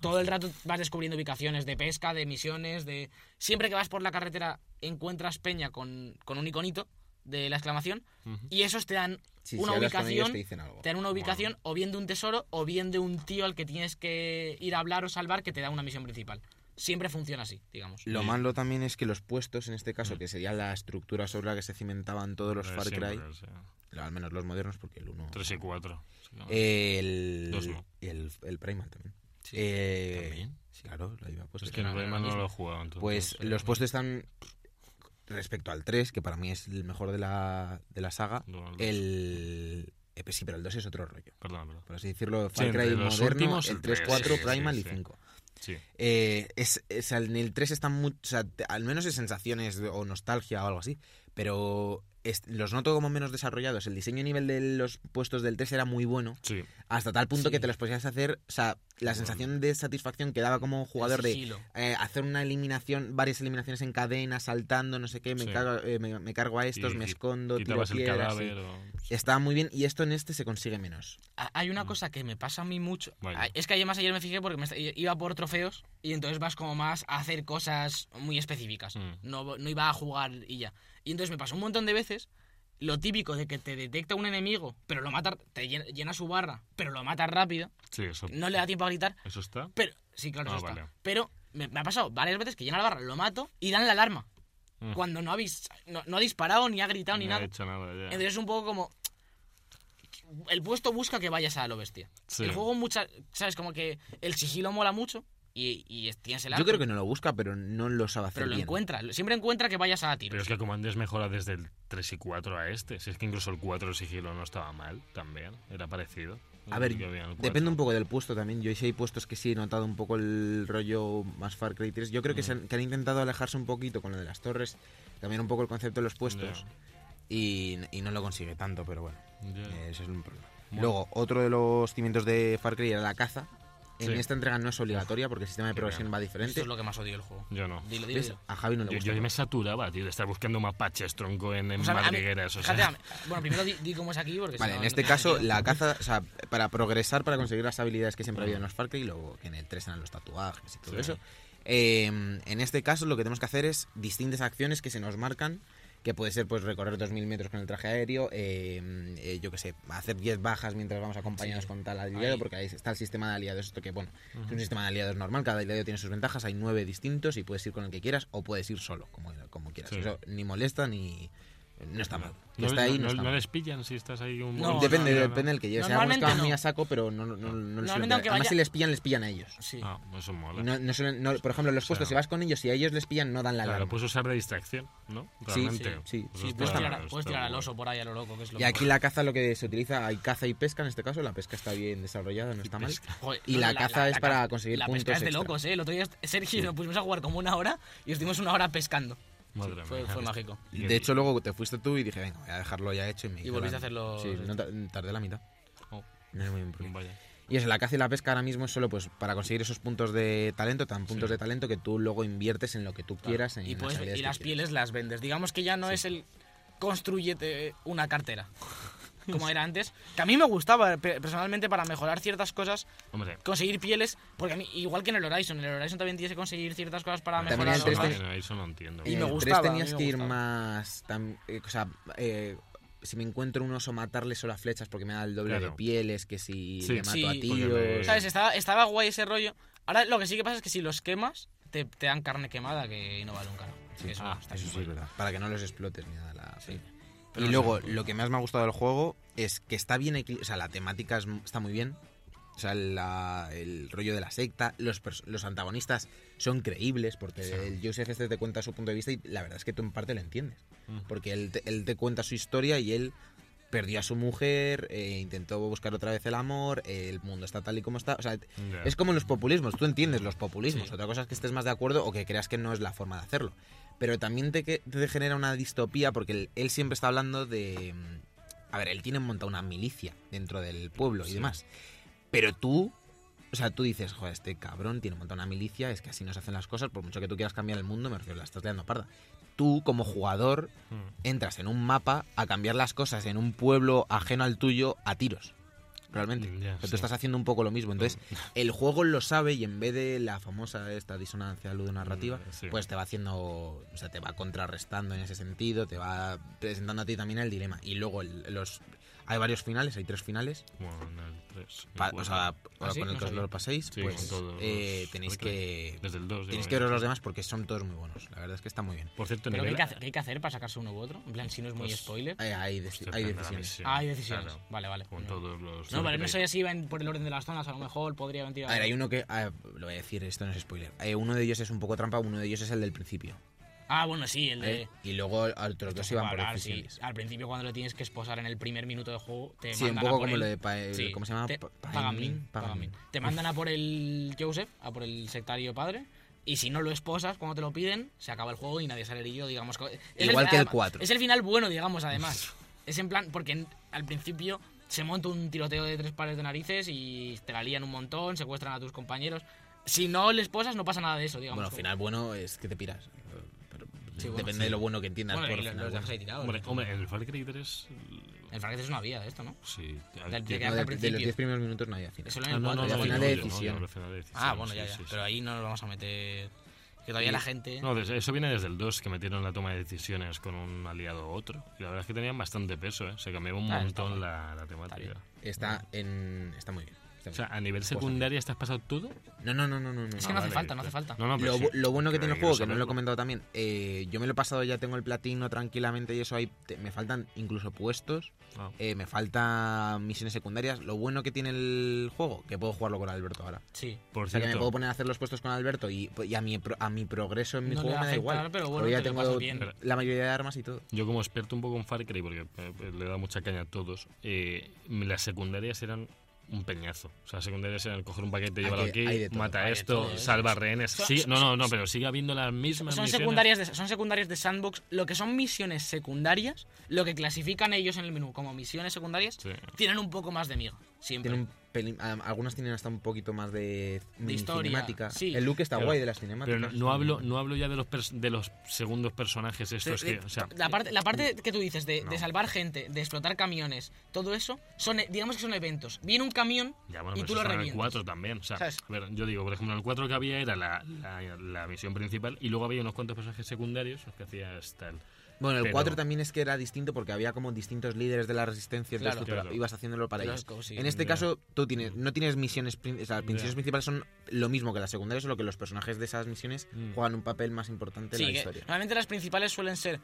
todo el rato vas descubriendo ubicaciones de pesca, de misiones, de... Siempre que vas por la carretera encuentras peña con, con un iconito de la exclamación y esos te dan Sí, una si ubicación te dicen algo. te dan una ubicación o bien de un tesoro o bien de un tío al que tienes que ir a hablar o salvar que te da una misión principal. Siempre funciona así, digamos. Lo malo también es que los puestos, en este caso, Mm. que sería la estructura sobre la que se cimentaban todos los Eh, Far Cry, al menos los modernos, porque el 1... 3 y 4. sí, no. El, Dos no. el, el Primal también. Sí. Eh, ¿También? sí, claro, lo iba puesto. es que en el no, no, lo he jugado. entonces, Pues los puestos están respecto al 3, que para mí es el mejor de la, de la saga. No, el eh, pues sí, pero el 2 es otro rollo. Perdón, perdón. Por así decirlo, Sí, Far entre Cry moderno, últimos, el el 3, tres, 4, sí, Primal sí, y sí. 5. Sí. Eh, es, es- en el 3 están muy, o sea, al menos es sensaciones o nostalgia o algo así, pero es- los noto como menos desarrollados. El diseño a nivel de los puestos del 3 era muy bueno, Sí. hasta tal punto Sí. que te los podías hacer, o sea, la sensación de satisfacción que daba como jugador de eh, hacer una eliminación, varias eliminaciones en cadena, saltando, no sé qué, me, Sí. cargo, eh, me, me cargo a estos, Y me escondo, tiro piedras, sí. o- Estaba muy bien y esto en este se consigue menos. Hay una Mm. cosa que me pasa a mí mucho. Vaya. Es que además ayer me fijé porque me iba por trofeos y entonces vas como más a hacer cosas muy específicas. Mm. No, no iba a jugar y ya. Y entonces me pasó un montón de veces lo típico de que te detecta un enemigo, pero lo mata, te llena, llena su barra, pero lo mata rápido, Sí, eso, no le da tiempo a gritar, eso está. pero sí, claro, Ah, eso está. Pero me, me ha pasado varias veces que llena la barra, lo mato y dan la alarma. Mm. Cuando no, habéis, no, no ha disparado, ni ha gritado, ni ha nada. hecho nada ya. Entonces es un poco como. El puesto busca que vayas a lo bestia. Sí. El juego, muchas. ¿Sabes? Como que el sigilo mola mucho y, y es- tienes el Yo arco, creo que no lo busca, pero no lo sabe hacer Pero lo bien. encuentra. Siempre encuentra que vayas a Pero tiros. es que Comandes mejora desde el 3 y 4 a este. Si es que incluso el 4 el sigilo no estaba mal también. Era parecido. A ver, Que había en el 4. Depende un poco del puesto también. Yo sí hay puestos que sí he notado un poco el rollo más Far Cry 3. Yo creo que, Mm. se han, que han intentado alejarse un poquito con lo de las torres, cambiar un poco el concepto de los puestos y, y no lo consigue tanto, pero bueno, eh, eso es un problema. Bueno. Luego, otro de los cimientos de Far Cry era la caza. En Sí. esta entrega no es obligatoria porque el sistema de progresión va diferente. es lo que más odio del juego. Yo no. Dilo, dilo. A Javi no le gusta. yo me saturaba, tío, de estar buscando mapaches, tronco, en, en O sea, madrigueras. O sea, bueno, primero di, di cómo es aquí porque si Vale, no, en este caso, la caza, o sea, para progresar, para conseguir las habilidades que siempre había en los Far Cry, luego que en el 3 eran los tatuajes y todo Sí. eso. eh, en este caso, lo que tenemos que hacer es distintas acciones que se nos marcan, que puede ser pues recorrer 2.000 metros con el traje aéreo, eh, eh, yo que sé, hacer 10 bajas mientras vamos acompañados Sí. con tal aliado, Ahí. porque ahí está el sistema de aliados, esto que, bueno, es un sistema de aliados normal, cada aliado tiene sus ventajas, hay nueve distintos y puedes ir con el que quieras o puedes ir solo, como, como quieras. Sí. Eso ni molesta ni... No está mal. Que no, está ahí, no- no, está no mal. les pillan si estás ahí un No, Depende, no, no. depende del que lleve. Si Normalmente algunos que van no. muy a saco, pero no, no, no, no les aunque Además, vaya- si les pillan, les pillan a ellos. Sí. Ah, eso mola. No, no suelen- no- por ejemplo, los sea, puestos, si vas con ellos, si a ellos les pillan, no dan la Claro, alarma. lo puedes usar de distracción, ¿no? Sí, Realmente. sí, sí. Eso Sí, está- puedes tirar, está puedes tirar al oso por ahí a lo loco, que es lo Y aquí mejor. la caza lo que se utiliza, hay caza y pesca en este caso, la pesca está bien desarrollada, no está mal. y la caza es para conseguir la puntos pesca es de locos, ¿eh? El otro día Sergio nos pusimos a jugar como una hora y estuvimos una hora pescando. Madre Fue, mía. fue mágico. De hecho, luego te fuiste tú y dije, venga, voy a dejarlo ya hecho. Y, me Y volviste a hacerlo- Sí, no tardé la mitad. Oh, No es muy vaya. Y es la caza y la pesca ahora mismo es solo pues para conseguir esos puntos de talento, tan puntos Sí. de talento que tú luego inviertes en lo que tú quieras. En y, las y pieles las vendes. Digamos que ya no es el construyete una cartera, como era antes. Que a mí me gustaba pe- personalmente para mejorar ciertas cosas, Hombre, conseguir pieles, porque a mí, igual que en el Horizon, en el Horizon también tienes que conseguir ciertas cosas para También mejorar. el tres otras. te- no, eso no entiendo. Y En me el 3 gustaba, a mí tenías me que ir más. tam- eh, o sea, eh, si me encuentro un oso, matarle solo a flechas porque me da el doble Claro. de pieles que si Sí. le mato Sí, a tiros. me- ¿Sabes? Estaba, estaba guay ese rollo. Ahora lo que sí que pasa es que si los quemas, te, te dan carne quemada que no vale un caro. Sí, eso Ah, está Eso sí verdad. Para que no los explotes ni nada. La Sí. Y Pero luego, lo que más me ha gustado del juego es que está bien equilibrado. O sea, la temática es- está muy bien. O sea, la- el rollo de la secta, los, los antagonistas son creíbles, porque Sí. el Joseph este te cuenta su punto de vista y la verdad es que tú en parte lo entiendes. Mm. Porque él te, él te cuenta su historia y él perdió a su mujer, eh, intentó buscar otra vez el amor, eh, el mundo está tal y como está. O sea, es como los populismos, tú entiendes los populismos. Sí. Otra cosa es que estés más de acuerdo o que creas que no es la forma de hacerlo. Pero también te, te genera una distopía porque él, él siempre está hablando de... mm, A ver, él tiene montado una milicia dentro del pueblo y Sí. demás. Pero tú... O sea, tú dices, joder, este cabrón tiene montado una milicia, es que así no se hacen las cosas, por mucho que tú quieras cambiar el mundo, me refiero, la estás liando parda. Tú, como jugador, Mm. entras en un mapa a cambiar las cosas en un pueblo ajeno al tuyo a tiros. Realmente. O sea, sí. Tú estás haciendo un poco lo mismo. Entonces, el juego lo sabe y en vez de la famosa esta disonancia ludonarrativa, Mm, sí. pues te va haciendo, o sea, te va contrarrestando en ese sentido, te va presentando a ti también el dilema. Y luego el- los hay varios finales, hay tres finales. Bueno, en el tres, en Pa- el o cuatro. sea, ¿Ah, sí? con el No que os lo paséis, Sí, pues con todos eh, tenéis que Desde el 2. tenéis que veros los demás porque son todos muy buenos. La verdad es que está muy bien. Por cierto, Pero ¿qué hay, que hacer, qué hay que hacer para sacarse uno u otro? En plan, si no es muy Pues, spoiler. Hay, deci- Pues decisiones. Ah, hay decisiones. claro, Vale, vale. Con No. todos los... No, vale, no sabía si iban por el orden de las zonas, a lo mejor podría mentir. A ver, hay uno que. ah, lo voy a decir, esto no es spoiler. Eh, uno de ellos es un poco trampa, uno de ellos es el del principio. Ah, bueno, sí, el de... ¿eh? Y luego otros dos iban por Hablar, sí. decisiones. Al principio cuando lo tienes que esposar en el primer minuto de juego, te Sí, un mandan a poco por como el- lo de. Pa- el- Sí, ¿Cómo se llama? te- Pa- Pagamin, Pagamin. Te mandan a por el Joseph, a por el sectario padre. Y si no lo esposas cuando te lo piden, se acaba el juego y nadie sale herido, digamos. Es Igual que el además, 4. Es el final bueno, digamos, además. es en plan, porque en- al principio se monta un tiroteo de tres pares de narices y te la lían un montón, secuestran a tus compañeros. Si no le esposas, no pasa nada de eso, digamos. Bueno, al final bueno es que te piras. Sí, bueno, depende sí. de lo bueno que entiendas Bueno, por y lo- final los bueno. tirados. Hombre, hombre, en el Far Cry 3... El Fragment es una vía de esto, ¿no? Sí. Del- de No, de, de los 10 primeros minutos no al final. Eso lo en Ah, el no, 4, no, ya no, final no, de no, decisión. no, al final de decisión, Ah, bueno, ya, sí, ya. Pero ahí no nos vamos a meter. Que todavía Y- la gente. No, eso viene desde el 2, que metieron la toma de decisiones con un aliado u otro. Y la verdad es que tenían bastante peso, ¿eh? Se cambiaba un Ah, está montón la, la temática. bien. Está en. Está muy bien. O sea, a nivel secundaria, ¿estás pasado todo? No, no, no, no, no. Es que Ah, no hace vale, falta, no hace falta. No, no, pero Lo, sí. bu- lo bueno que tiene el juego, que no lo he comentado también, eh, yo me lo he pasado ya, tengo el platino tranquilamente y eso ahí te- me faltan incluso puestos, Ah. eh, me faltan misiones secundarias. Lo bueno que tiene el juego, que puedo jugarlo con Alberto ahora. Sí. Por O sea, que me puedo poner a hacer los puestos con Alberto y, y a, mi, a mi progreso en mi No juego me da igual. pero bueno, Porque ya te tengo bien. la mayoría de armas y todo. yo como experto un poco en Far Cry, porque eh, le da mucha caña a todos, eh, las secundarias eran un peñazo. O sea, secundarias eran coger un paquete, Hay llevarlo aquí, mata hay esto, todo, ¿eh? salva rehenes. Sí, no, no, no, pero sigue habiendo las mismas Son misiones. secundarias, de, son secundarias de Sandbox. Lo que son misiones secundarias, lo que clasifican ellos en el menú como misiones secundarias, Sí. tienen un poco más de miga. Siempre. Algunas tienen hasta un poquito más de, historia, cinemática. sí. El look está guay de las Pero cinemáticas. no, no hablo, no hablo ya de los, pers- de los segundos personajes estos De- que, o sea, la, parte, la parte que tú dices de, No. de salvar gente, de explotar camiones, todo eso, son e- digamos que son eventos. Viene un camión Ya, bueno, y pero tú lo en el revientas. 4 también. O sea, ¿Sabes? a ver, yo digo, por ejemplo, en el 4 que había era la, la, la misión principal y luego había unos cuantos personajes secundarios los que hacías tal. Bueno, el Pero- 4 también es que era distinto porque había como distintos líderes de la resistencia, entonces Claro. Claro. ibas haciéndolo para ellos. En este caso, tú tienes, no tienes misiones, o sea, las misiones principales son lo mismo que las secundarias, solo que los personajes de esas misiones Mm. juegan un papel más importante Sí, en la historia. normalmente las principales suelen ser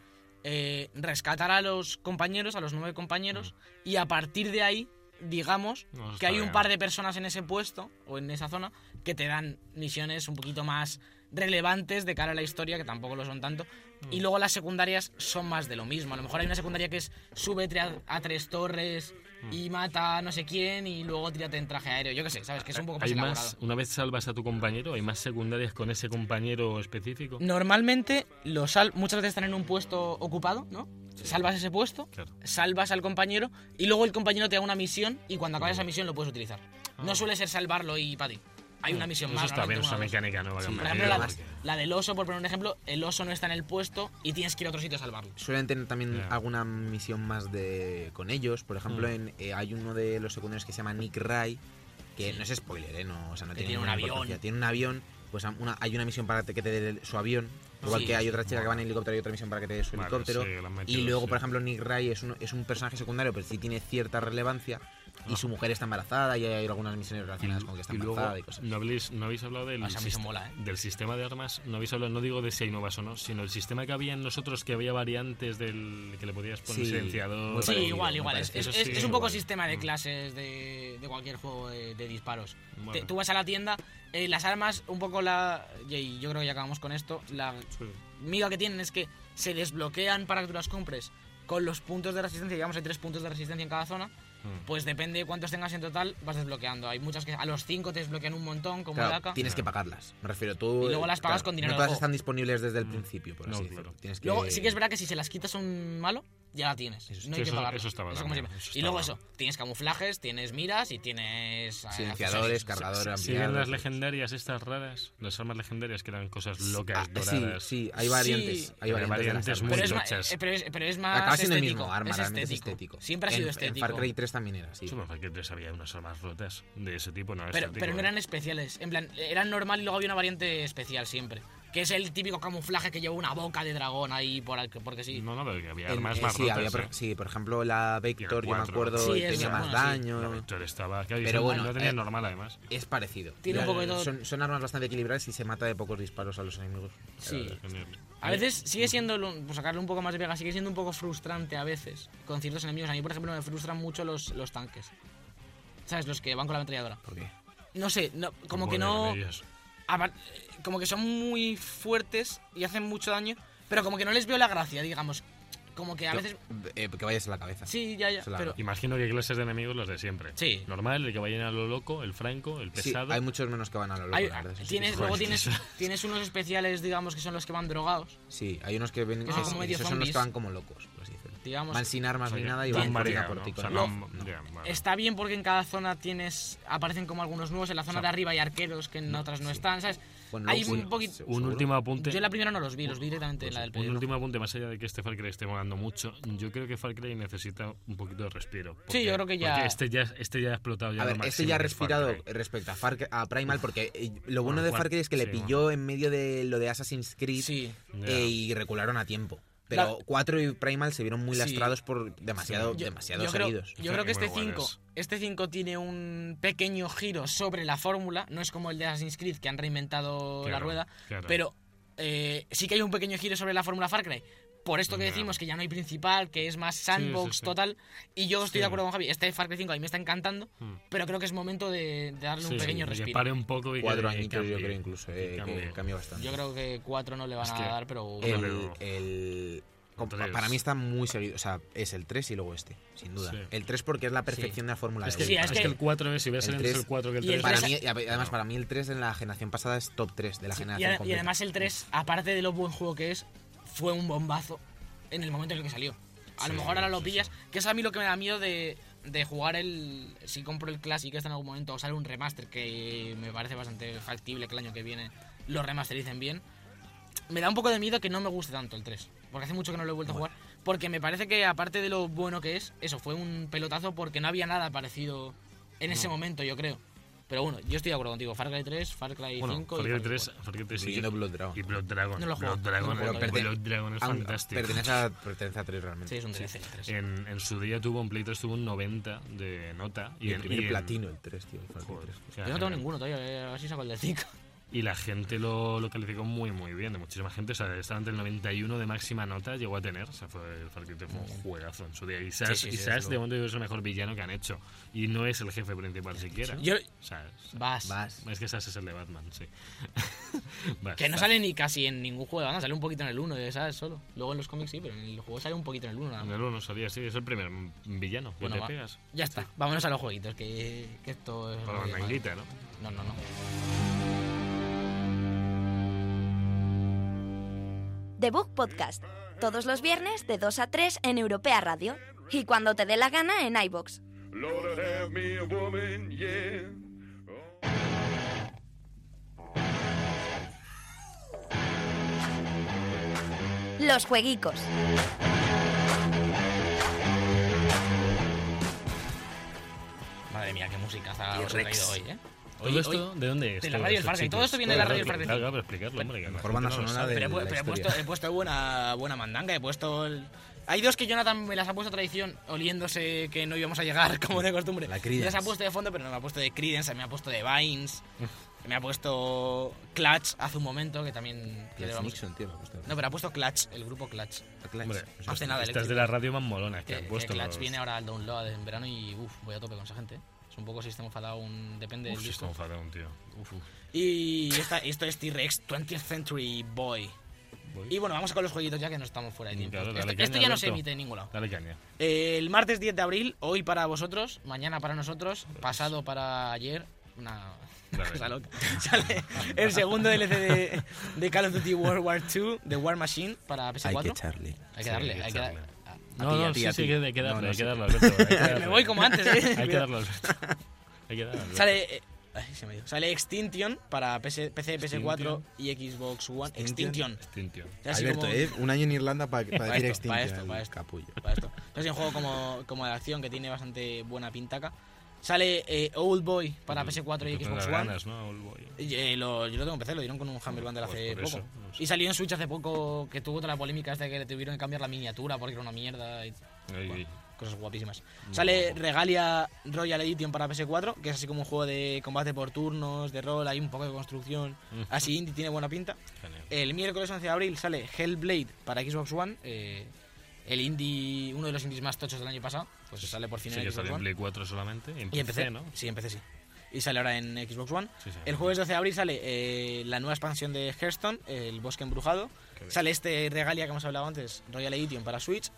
eh, rescatar a los compañeros, a los nueve compañeros, y a partir de ahí, digamos, No, que hay un bien. par de personas en ese puesto o en esa zona que te dan misiones un poquito más relevantes de cara a la historia, que tampoco lo son tanto. Mm. Y luego las secundarias son más de lo mismo. A lo mejor hay una secundaria que es sube a, a tres torres Mm. y mata a no sé quién y luego tírate en traje aéreo. Yo qué sé, ¿sabes? Que es un poco más ¿Hay más, una vez salvas a tu compañero, hay más secundarias con ese compañero específico? Normalmente los sal muchas veces están en un puesto ocupado, ¿no? Salvas ese puesto, Claro. salvas al compañero y luego el compañero te da una misión y cuando acabas esa misión lo puedes utilizar. No suele ser salvarlo y para ti. Hay una misión Eso más. está bien, esa mecánica nueva han Por ejemplo, la, del oso, por poner un ejemplo, el oso no está en el puesto y tienes que ir a otro sitio a salvarlo. Suelen tener también alguna misión más de con ellos. Por ejemplo, Mm. en, eh, hay uno de los secundarios que se llama Nick Ray, que no es spoiler, ¿eh? No, o sea, no Que tiene, tiene un ninguna avión. importancia. Tiene un avión, pues una- hay una misión para que te dé su avión. Igual Sí. que hay otra chica que va en helicóptero y otra misión para que te dé su Vale, helicóptero. sí, y luego, sí. por ejemplo, Nick Ray es un, es un personaje secundario, pero sí tiene cierta relevancia. Y Ah. su mujer está embarazada y hay algunas misiones relacionadas con que está y luego, embarazada y cosas. no habéis, no habéis hablado del, Ah, esa misión sist- mola, ¿eh? del sistema de armas, no habéis hablado, no digo de si hay nuevas o no, sino el sistema que había en nosotros, que había variantes del que le podías poner Sí, silenciador. muy Sí, parecido, igual, igual. Es, es- sí, es un poco igual. sistema de Mm. clases de, de cualquier juego de, de disparos. Bueno. Te- tú vas a la tienda, eh, las armas, un poco la. Y yo creo que ya acabamos con esto. La Sí. miga que tienen es que se desbloquean para que tú las compres con los puntos de resistencia. Digamos, hay tres puntos de resistencia en cada zona. Mm. Pues depende de cuántos tengas en total, vas desbloqueando. Hay muchas que a los cinco te desbloquean un montón, como Claro, AK. tienes que pagarlas. Me refiero, tú. Y luego las pagas claro, con dinero No todas están disponibles desde el principio, por No, así claro. Tienes que... Luego sí que es verdad que si se las quitas a un malo, ya la tienes. Eso- no sí, hay que eso- eso como siempre. eso y luego eso, tienes camuflajes, tienes miras y tienes... eh, Silenciadores, accesorios. cargador, ¿Siguen las legendarias estas raras? Las armas legendarias que eran cosas locas, Ah, sí, doradas. sí, hay variantes. Sí. hay variantes, variantes muy Pero es, eh, pero, es, pero es más Acaba siendo el mismo arma, es estético. es estético. Siempre ha sido En estético. Far Cry 3 también era así. Far Cry 3 había unas armas rotas de ese tipo, no pero, pero no ¿eh? eran especiales. En plan, eran normal y luego había una variante especial siempre. Que es el típico camuflaje que lleva una boca de dragón ahí por al- porque sí. No, no, pero que había En- armas eh, más sí, rotas. había por, ¿eh? sí, por ejemplo, la Vector, yo me acuerdo, Sí, tenía eso, más bueno, sí. daño. La Victor estaba... claro, Pero bueno, no tenía eh, normal además. Es parecido. Tiene un poco de todo. Son, son armas bastante equilibradas y se mata de pocos disparos a los enemigos. Sí. A veces sigue siendo, por sacarle un poco más de pega, sigue siendo un poco frustrante a veces con ciertos enemigos. A mí, por ejemplo, me frustran mucho los, los tanques. ¿Sabes? Los que van con la ametralladora. ¿Por qué? No sé, no- como que no... Como que son muy fuertes y hacen mucho daño, pero como que no les veo la gracia, digamos. Como que a veces... Eh, que vayas a la cabeza. Sí, ya, ya, la- pero... Imagino que clases de enemigos los de siempre. Sí. Normal, el que vayan a lo loco, el franco, el Sí, pesado. hay muchos menos que van a lo loco, hay- la verdad, sí tienes, es luego tienes, tienes unos especiales, digamos, que son los que van drogados. Sí, hay unos que ven. Que son ah, como medio esos son los que van como locos, decirlo. Digamos, Van sin armas O sea, ni nada y van van por ti O sea, no- vale. Está bien porque en cada zona tienes aparecen como algunos nuevos. En la zona O sea, de arriba hay arqueros que en otras no están, ¿sabes? Bueno, hay un poquito... Un último apunte. Yo en la primera no los vi, los vi directamente en la del Un último apunte, más allá de que este Far Cry esté molando mucho, yo creo que Far Cry necesita un poquito de respiro. Sí, yo creo que ya- Porque este ya, este ya ha explotado ya A ver, este ya ha respirado respecto a, Far, a Primal porque eh, lo bueno Bueno, de Far- Cry es que le pilló en medio de lo de Assassin's Creed Sí. Eh, y recularon a tiempo. Pero La- 4 y Primal se vieron muy Sí. lastrados por demasiado, Sí. Yo- demasiado yo creo, seguidos. yo creo que este 5 buenas. este 5 tiene un pequeño giro sobre la fórmula, no es como el de Assassin's Creed que han reinventado la rueda, claro. pero eh, sí que hay un pequeño giro sobre la fórmula Far Cry. Por esto que decimos que ya no hay principal, que es más sandbox sí, sí. total. Y yo estoy Sí. de acuerdo con Javi. Este Far Cry 5 a mí me está encantando, Mm. pero creo que es momento de, de darle Sí, un pequeño sí, que respiro. pare un poco y que- Cuatro que añitos cambie, yo creo incluso, que eh, que cambia bastante. Yo creo que 4 no le van Es a que- dar, pero... El, el- Tres. para mí está muy seguido. O sea, es el 3 y luego este, sin duda. Sí. El 3 porque es la perfección de la fórmula Es que, Sí, es es que- que el 4 es, si ves el el, tres- el 4 que el y el 3. Para tres- mí, y además, para mí el 3 en la generación pasada es top 3 de la Sí, y, generación y completa. además el 3, aparte de lo buen juego que es, fue un bombazo en el momento en el que salió. A lo mejor ahora lo pillas, que es a mí lo que me da miedo de, de jugar el... Si compro el Classic este en algún momento o sale un remaster que me parece bastante factible que el año que viene lo remastericen bien. Me da un poco de miedo que no me guste tanto el 3, porque hace mucho que no lo he vuelto a jugar. Porque me parece que aparte de lo bueno que es, eso fue un pelotazo porque no había nada parecido en ese momento, yo creo. Pero bueno, yo estoy de acuerdo contigo. Far Cry 3, Far Cry 5 Bueno, y Far Cry Far Cry 3, 4. Far Cry 3 sí Incluyendo que- Blood Dragon. Y Blood Dragon. No lo jugado, Blood Dragon, no jugado Blood. Dragon es fantástico. Pertenece a, pertenece a 3 realmente. Sí, es un DLC 3. En, en su día tuvo un Play 3 tuvo un 90 de nota. Y el en- primer en- platino, el 3, tío. el Far Cry Joder, 3. o sea, Yo no tengo ninguno todavía, eh, a ver si saco el del 5. Y la gente lo, lo calificó muy, muy bien. De muchísima gente. O sea, estaba entre el 91 de máxima nota, llegó a tener. O sea, fue el Far Cry 3 fue un juegazo en su día. Y Sash, sí, sí, Sash desde de momento es el mejor villano que han hecho. Y no es el jefe principal siquiera. Yo, O sea, vas. Vas. es que Sash es el de Batman, sí. Vas, Que no vas. sale ni casi en ningún juego, ¿no? sale un poquito en el 1, ¿sabes? Solo. Luego en los cómics sí, pero en el juego sale un poquito en el 1 nada En el 1 salía, sí, es el primer villano que Bueno, te va. pegas. Ya está, vámonos a los jueguitos, que, que esto es... Para la manguita, ¿no? No, no, no. The Book Podcast, todos los viernes de 2 a 3 en Europea Radio y cuando te dé la gana en iBox. Los jueguicos. Madre mía, qué música os he traído hoy, ¿eh? ¿Todo Hoy- esto hoy- de dónde es? de la todo radio esto, del Farca, y todo esto viene de la radio del Farca, Claro, pero explicarlo, hombre. que Mejor banda sonora de- Pero, he, puesto, he puesto buena, buena mandanga, he puesto... el- Hay dos que Jonathan me las ha puesto a tradición, oliéndose que no íbamos a llegar, como de costumbre. La Creedence. Las ha puesto de fondo, pero no me ha puesto de Creedence, me ha puesto de Vines, me ha puesto Clutch hace un momento, que también... que Clutch Nixon, tío. lo ha puesto. No, pero ha pusto Clutch, el grupo Clutch. Clutch. Hombre, O sea, hace nada, Estas eléctrico. de la radio más molonas que Que, han que puesto. Clutch los- viene ahora al download en verano y uff, voy a tope con esa gente. Es un poco System of a Down, depende Uf, del sí, disco. estamos fatal, tío. Uf, uf. Y esta- esto es T-Rex 20th Century Boy. Y bueno, vamos con los jueguitos ya que no estamos fuera de tiempo. Claro, dale esto, caña, esto ya no se emite en ningún lado. Dale caña. Eh, el martes 10 de abril, hoy para vosotros, mañana para nosotros, pasado para ayer. Una Dale. cosa loca. Sale el segundo DLC de, de Call of Duty World War II, de War Machine, para PS4. Hay que echarle. Hay que Sí, darle, hay que hay que darle. No, no, ti, sí, a sí, hay que no hay que darle. Me voy como antes, ¿eh? Hay que Alberto. Hay que. Alberto. Sale, eh, ay, se me dio. Sale Extinction para PS, PC, PS4 Extinction. y Xbox One. Extinction. Extinction. Alberto, como- ¿eh? Un año en Irlanda para Pa' decir esto, Extinction. esto, pa' el esto. capullo. para esto. Es un juego como, como de acción que tiene bastante buena pintaca. Sale eh, Old Boy para PS4 y Xbox tendrás One. ganas, ¿no? Old Boy. Y, eh, lo- yo lo tengo en PC, lo dieron con un Humble Bundle Pues hace por eso, poco. no sé. Y salió en Switch hace poco que tuvo toda la polémica de que le tuvieron que cambiar la miniatura porque era una mierda y Ay, bueno, cosas guapísimas. Sale Regalia Royal Edition para PS4, que es así como un juego de combate por turnos, de rol, hay un poco de construcción. Así indie tiene buena pinta. Genial. El miércoles 11 de abril sale Hellblade para Xbox One. eh, el indie, uno de los indies más tochos del año pasado, pues sale por fin Sí en que Xbox sale en. Play 4 solamente. Y PC, ¿no? Sí, en PC sí. Y sale ahora en Xbox One. Sí. El jueves 12 de abril sale eh, la nueva expansión de Hearthstone, el Bosque Embrujado. Sale este Regalia que hemos hablado antes, Royal Edition para Switch.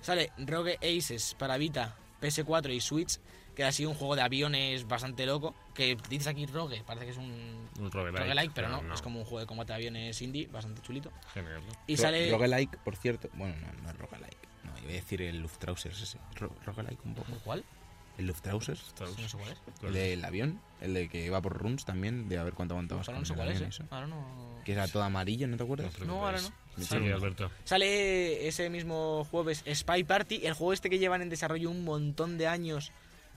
Sale Rogue Aces para Vita, PS4 y Switch, que ha sido un juego de aviones bastante loco. Que dices aquí Rogue, parece que es un Un roguelike. roguelike, pero no, es como un juego de combate de aviones indie, bastante chulito. Genial, ¿no? Y Ro- sale... Roguelike, por cierto. Bueno, no, no es roguelike. No, iba a decir el Luftrausers ese. Ro- roguelike un poco. ¿Cuál? El Luftrausers. No sé cuál es. El del avión. El de que va por runs también. De a ver cuánto aguantabas. Ahora no sé cuál es, ¿eh? eso. Ahora no... Que era todo amarillo, ¿no te No acuerdas? os No, ahora no. Sí, Alberto. Sale ese mismo jueves Spy Party, el juego este que llevan en desarrollo un montón de años,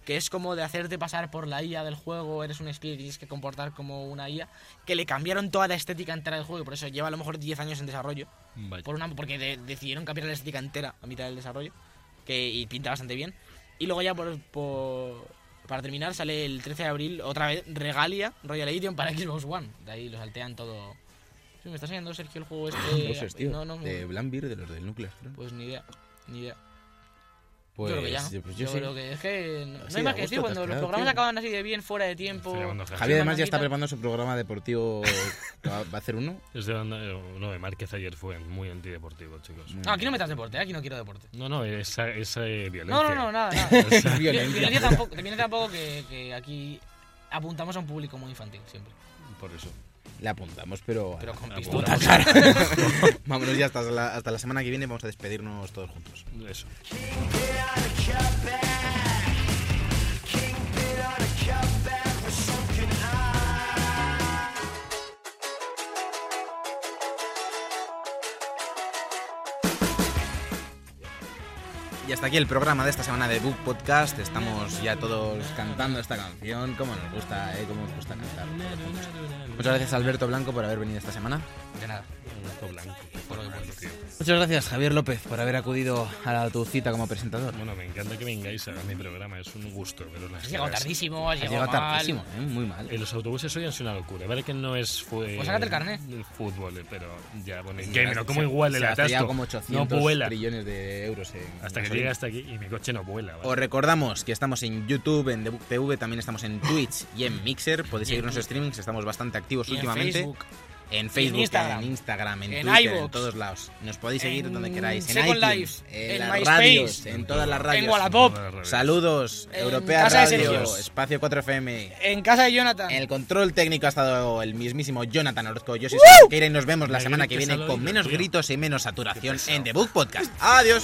que es como de hacerte pasar por la IA del juego, eres un espía y tienes que comportar como una IA, que le cambiaron toda la estética entera del juego y por eso lleva a lo mejor 10 años en desarrollo, Vaya. por una, porque de- decidieron cambiar la estética entera a mitad del desarrollo, que y pinta bastante bien. Y luego ya por, por- para terminar sale el 13 de abril otra vez Regalia Royal Edition para Xbox One, de ahí lo saltean todo. Sí, me está enseñando Sergio el juego este. Luftrausers, tío. no, no, De Blambir, de los del Nuclear pues ni idea, ni idea. Pues, yo creo que ya, pues yo yo sí. creo que es que no, hay más que decir cuando los programas tío. acaban así de bien fuera de tiempo. Estoy llamando a Javi. Javi además ya está preparando su programa deportivo. que va, a hacer uno. Es de banda, eh, no, de Márquez ayer fue muy antideportivo, chicos. No, aquí no metas deporte, ¿eh? aquí no quiero deporte. No, no, esa, esa eh, violencia. No, no, no, nada, nada. Esa- Violencia. Violencia tampoco, tampoco que, que aquí apuntamos a un público muy infantil siempre. Por eso. Le apuntamos, pero. Pero con pistola. puta cara. Vámonos ya hasta la, hasta la semana que viene. Vamos a despedirnos todos juntos. Eso. Y hasta aquí el programa de esta semana de Book Podcast. Estamos ya todos cantando esta canción. Como nos gusta, ¿eh? Como nos gusta cantar. Muchas gracias Alberto Blanco por haber venido esta semana. De nada. Alberto Blanco. Por lo que. Muchas gracias Javier López por haber acudido a tu cita como presentador. Bueno, me encanta que vengáis a mi programa, es un gusto las Has llegado caras. tardísimo, has Has llegado tardísimo, ¿eh? Muy mal. En los autobuses hoy han sido una locura. Vale que no es fue Pues sácate el carnet. el fútbol, eh, pero ya, bueno, Pero como igual el atasco como no 800 vuela. trillones de euros en Hasta que hasta aquí y mi coche no vuela. ¿vale? Os recordamos que estamos en YouTube, en Debug TV, también estamos en Twitch y en Mixer. Podéis en Twitch. streamings, estamos bastante activos Y en últimamente. Facebook. En Facebook, Instagram. en Instagram, en, En Twitter, en todos lados. Nos podéis seguir En donde queráis. En Second iTunes, Life, en, en las radios, en todas las radios. En Wallapop. Saludos, En Europea casa de Radio, Sergio. Espacio 4FM. en casa de Jonathan. En el control técnico ha estado el mismísimo Jonathan Orozco. Yo soy Sequeira y nos vemos la Me semana que viene con menos gritos y menos saturación en The Book Podcast. Adiós.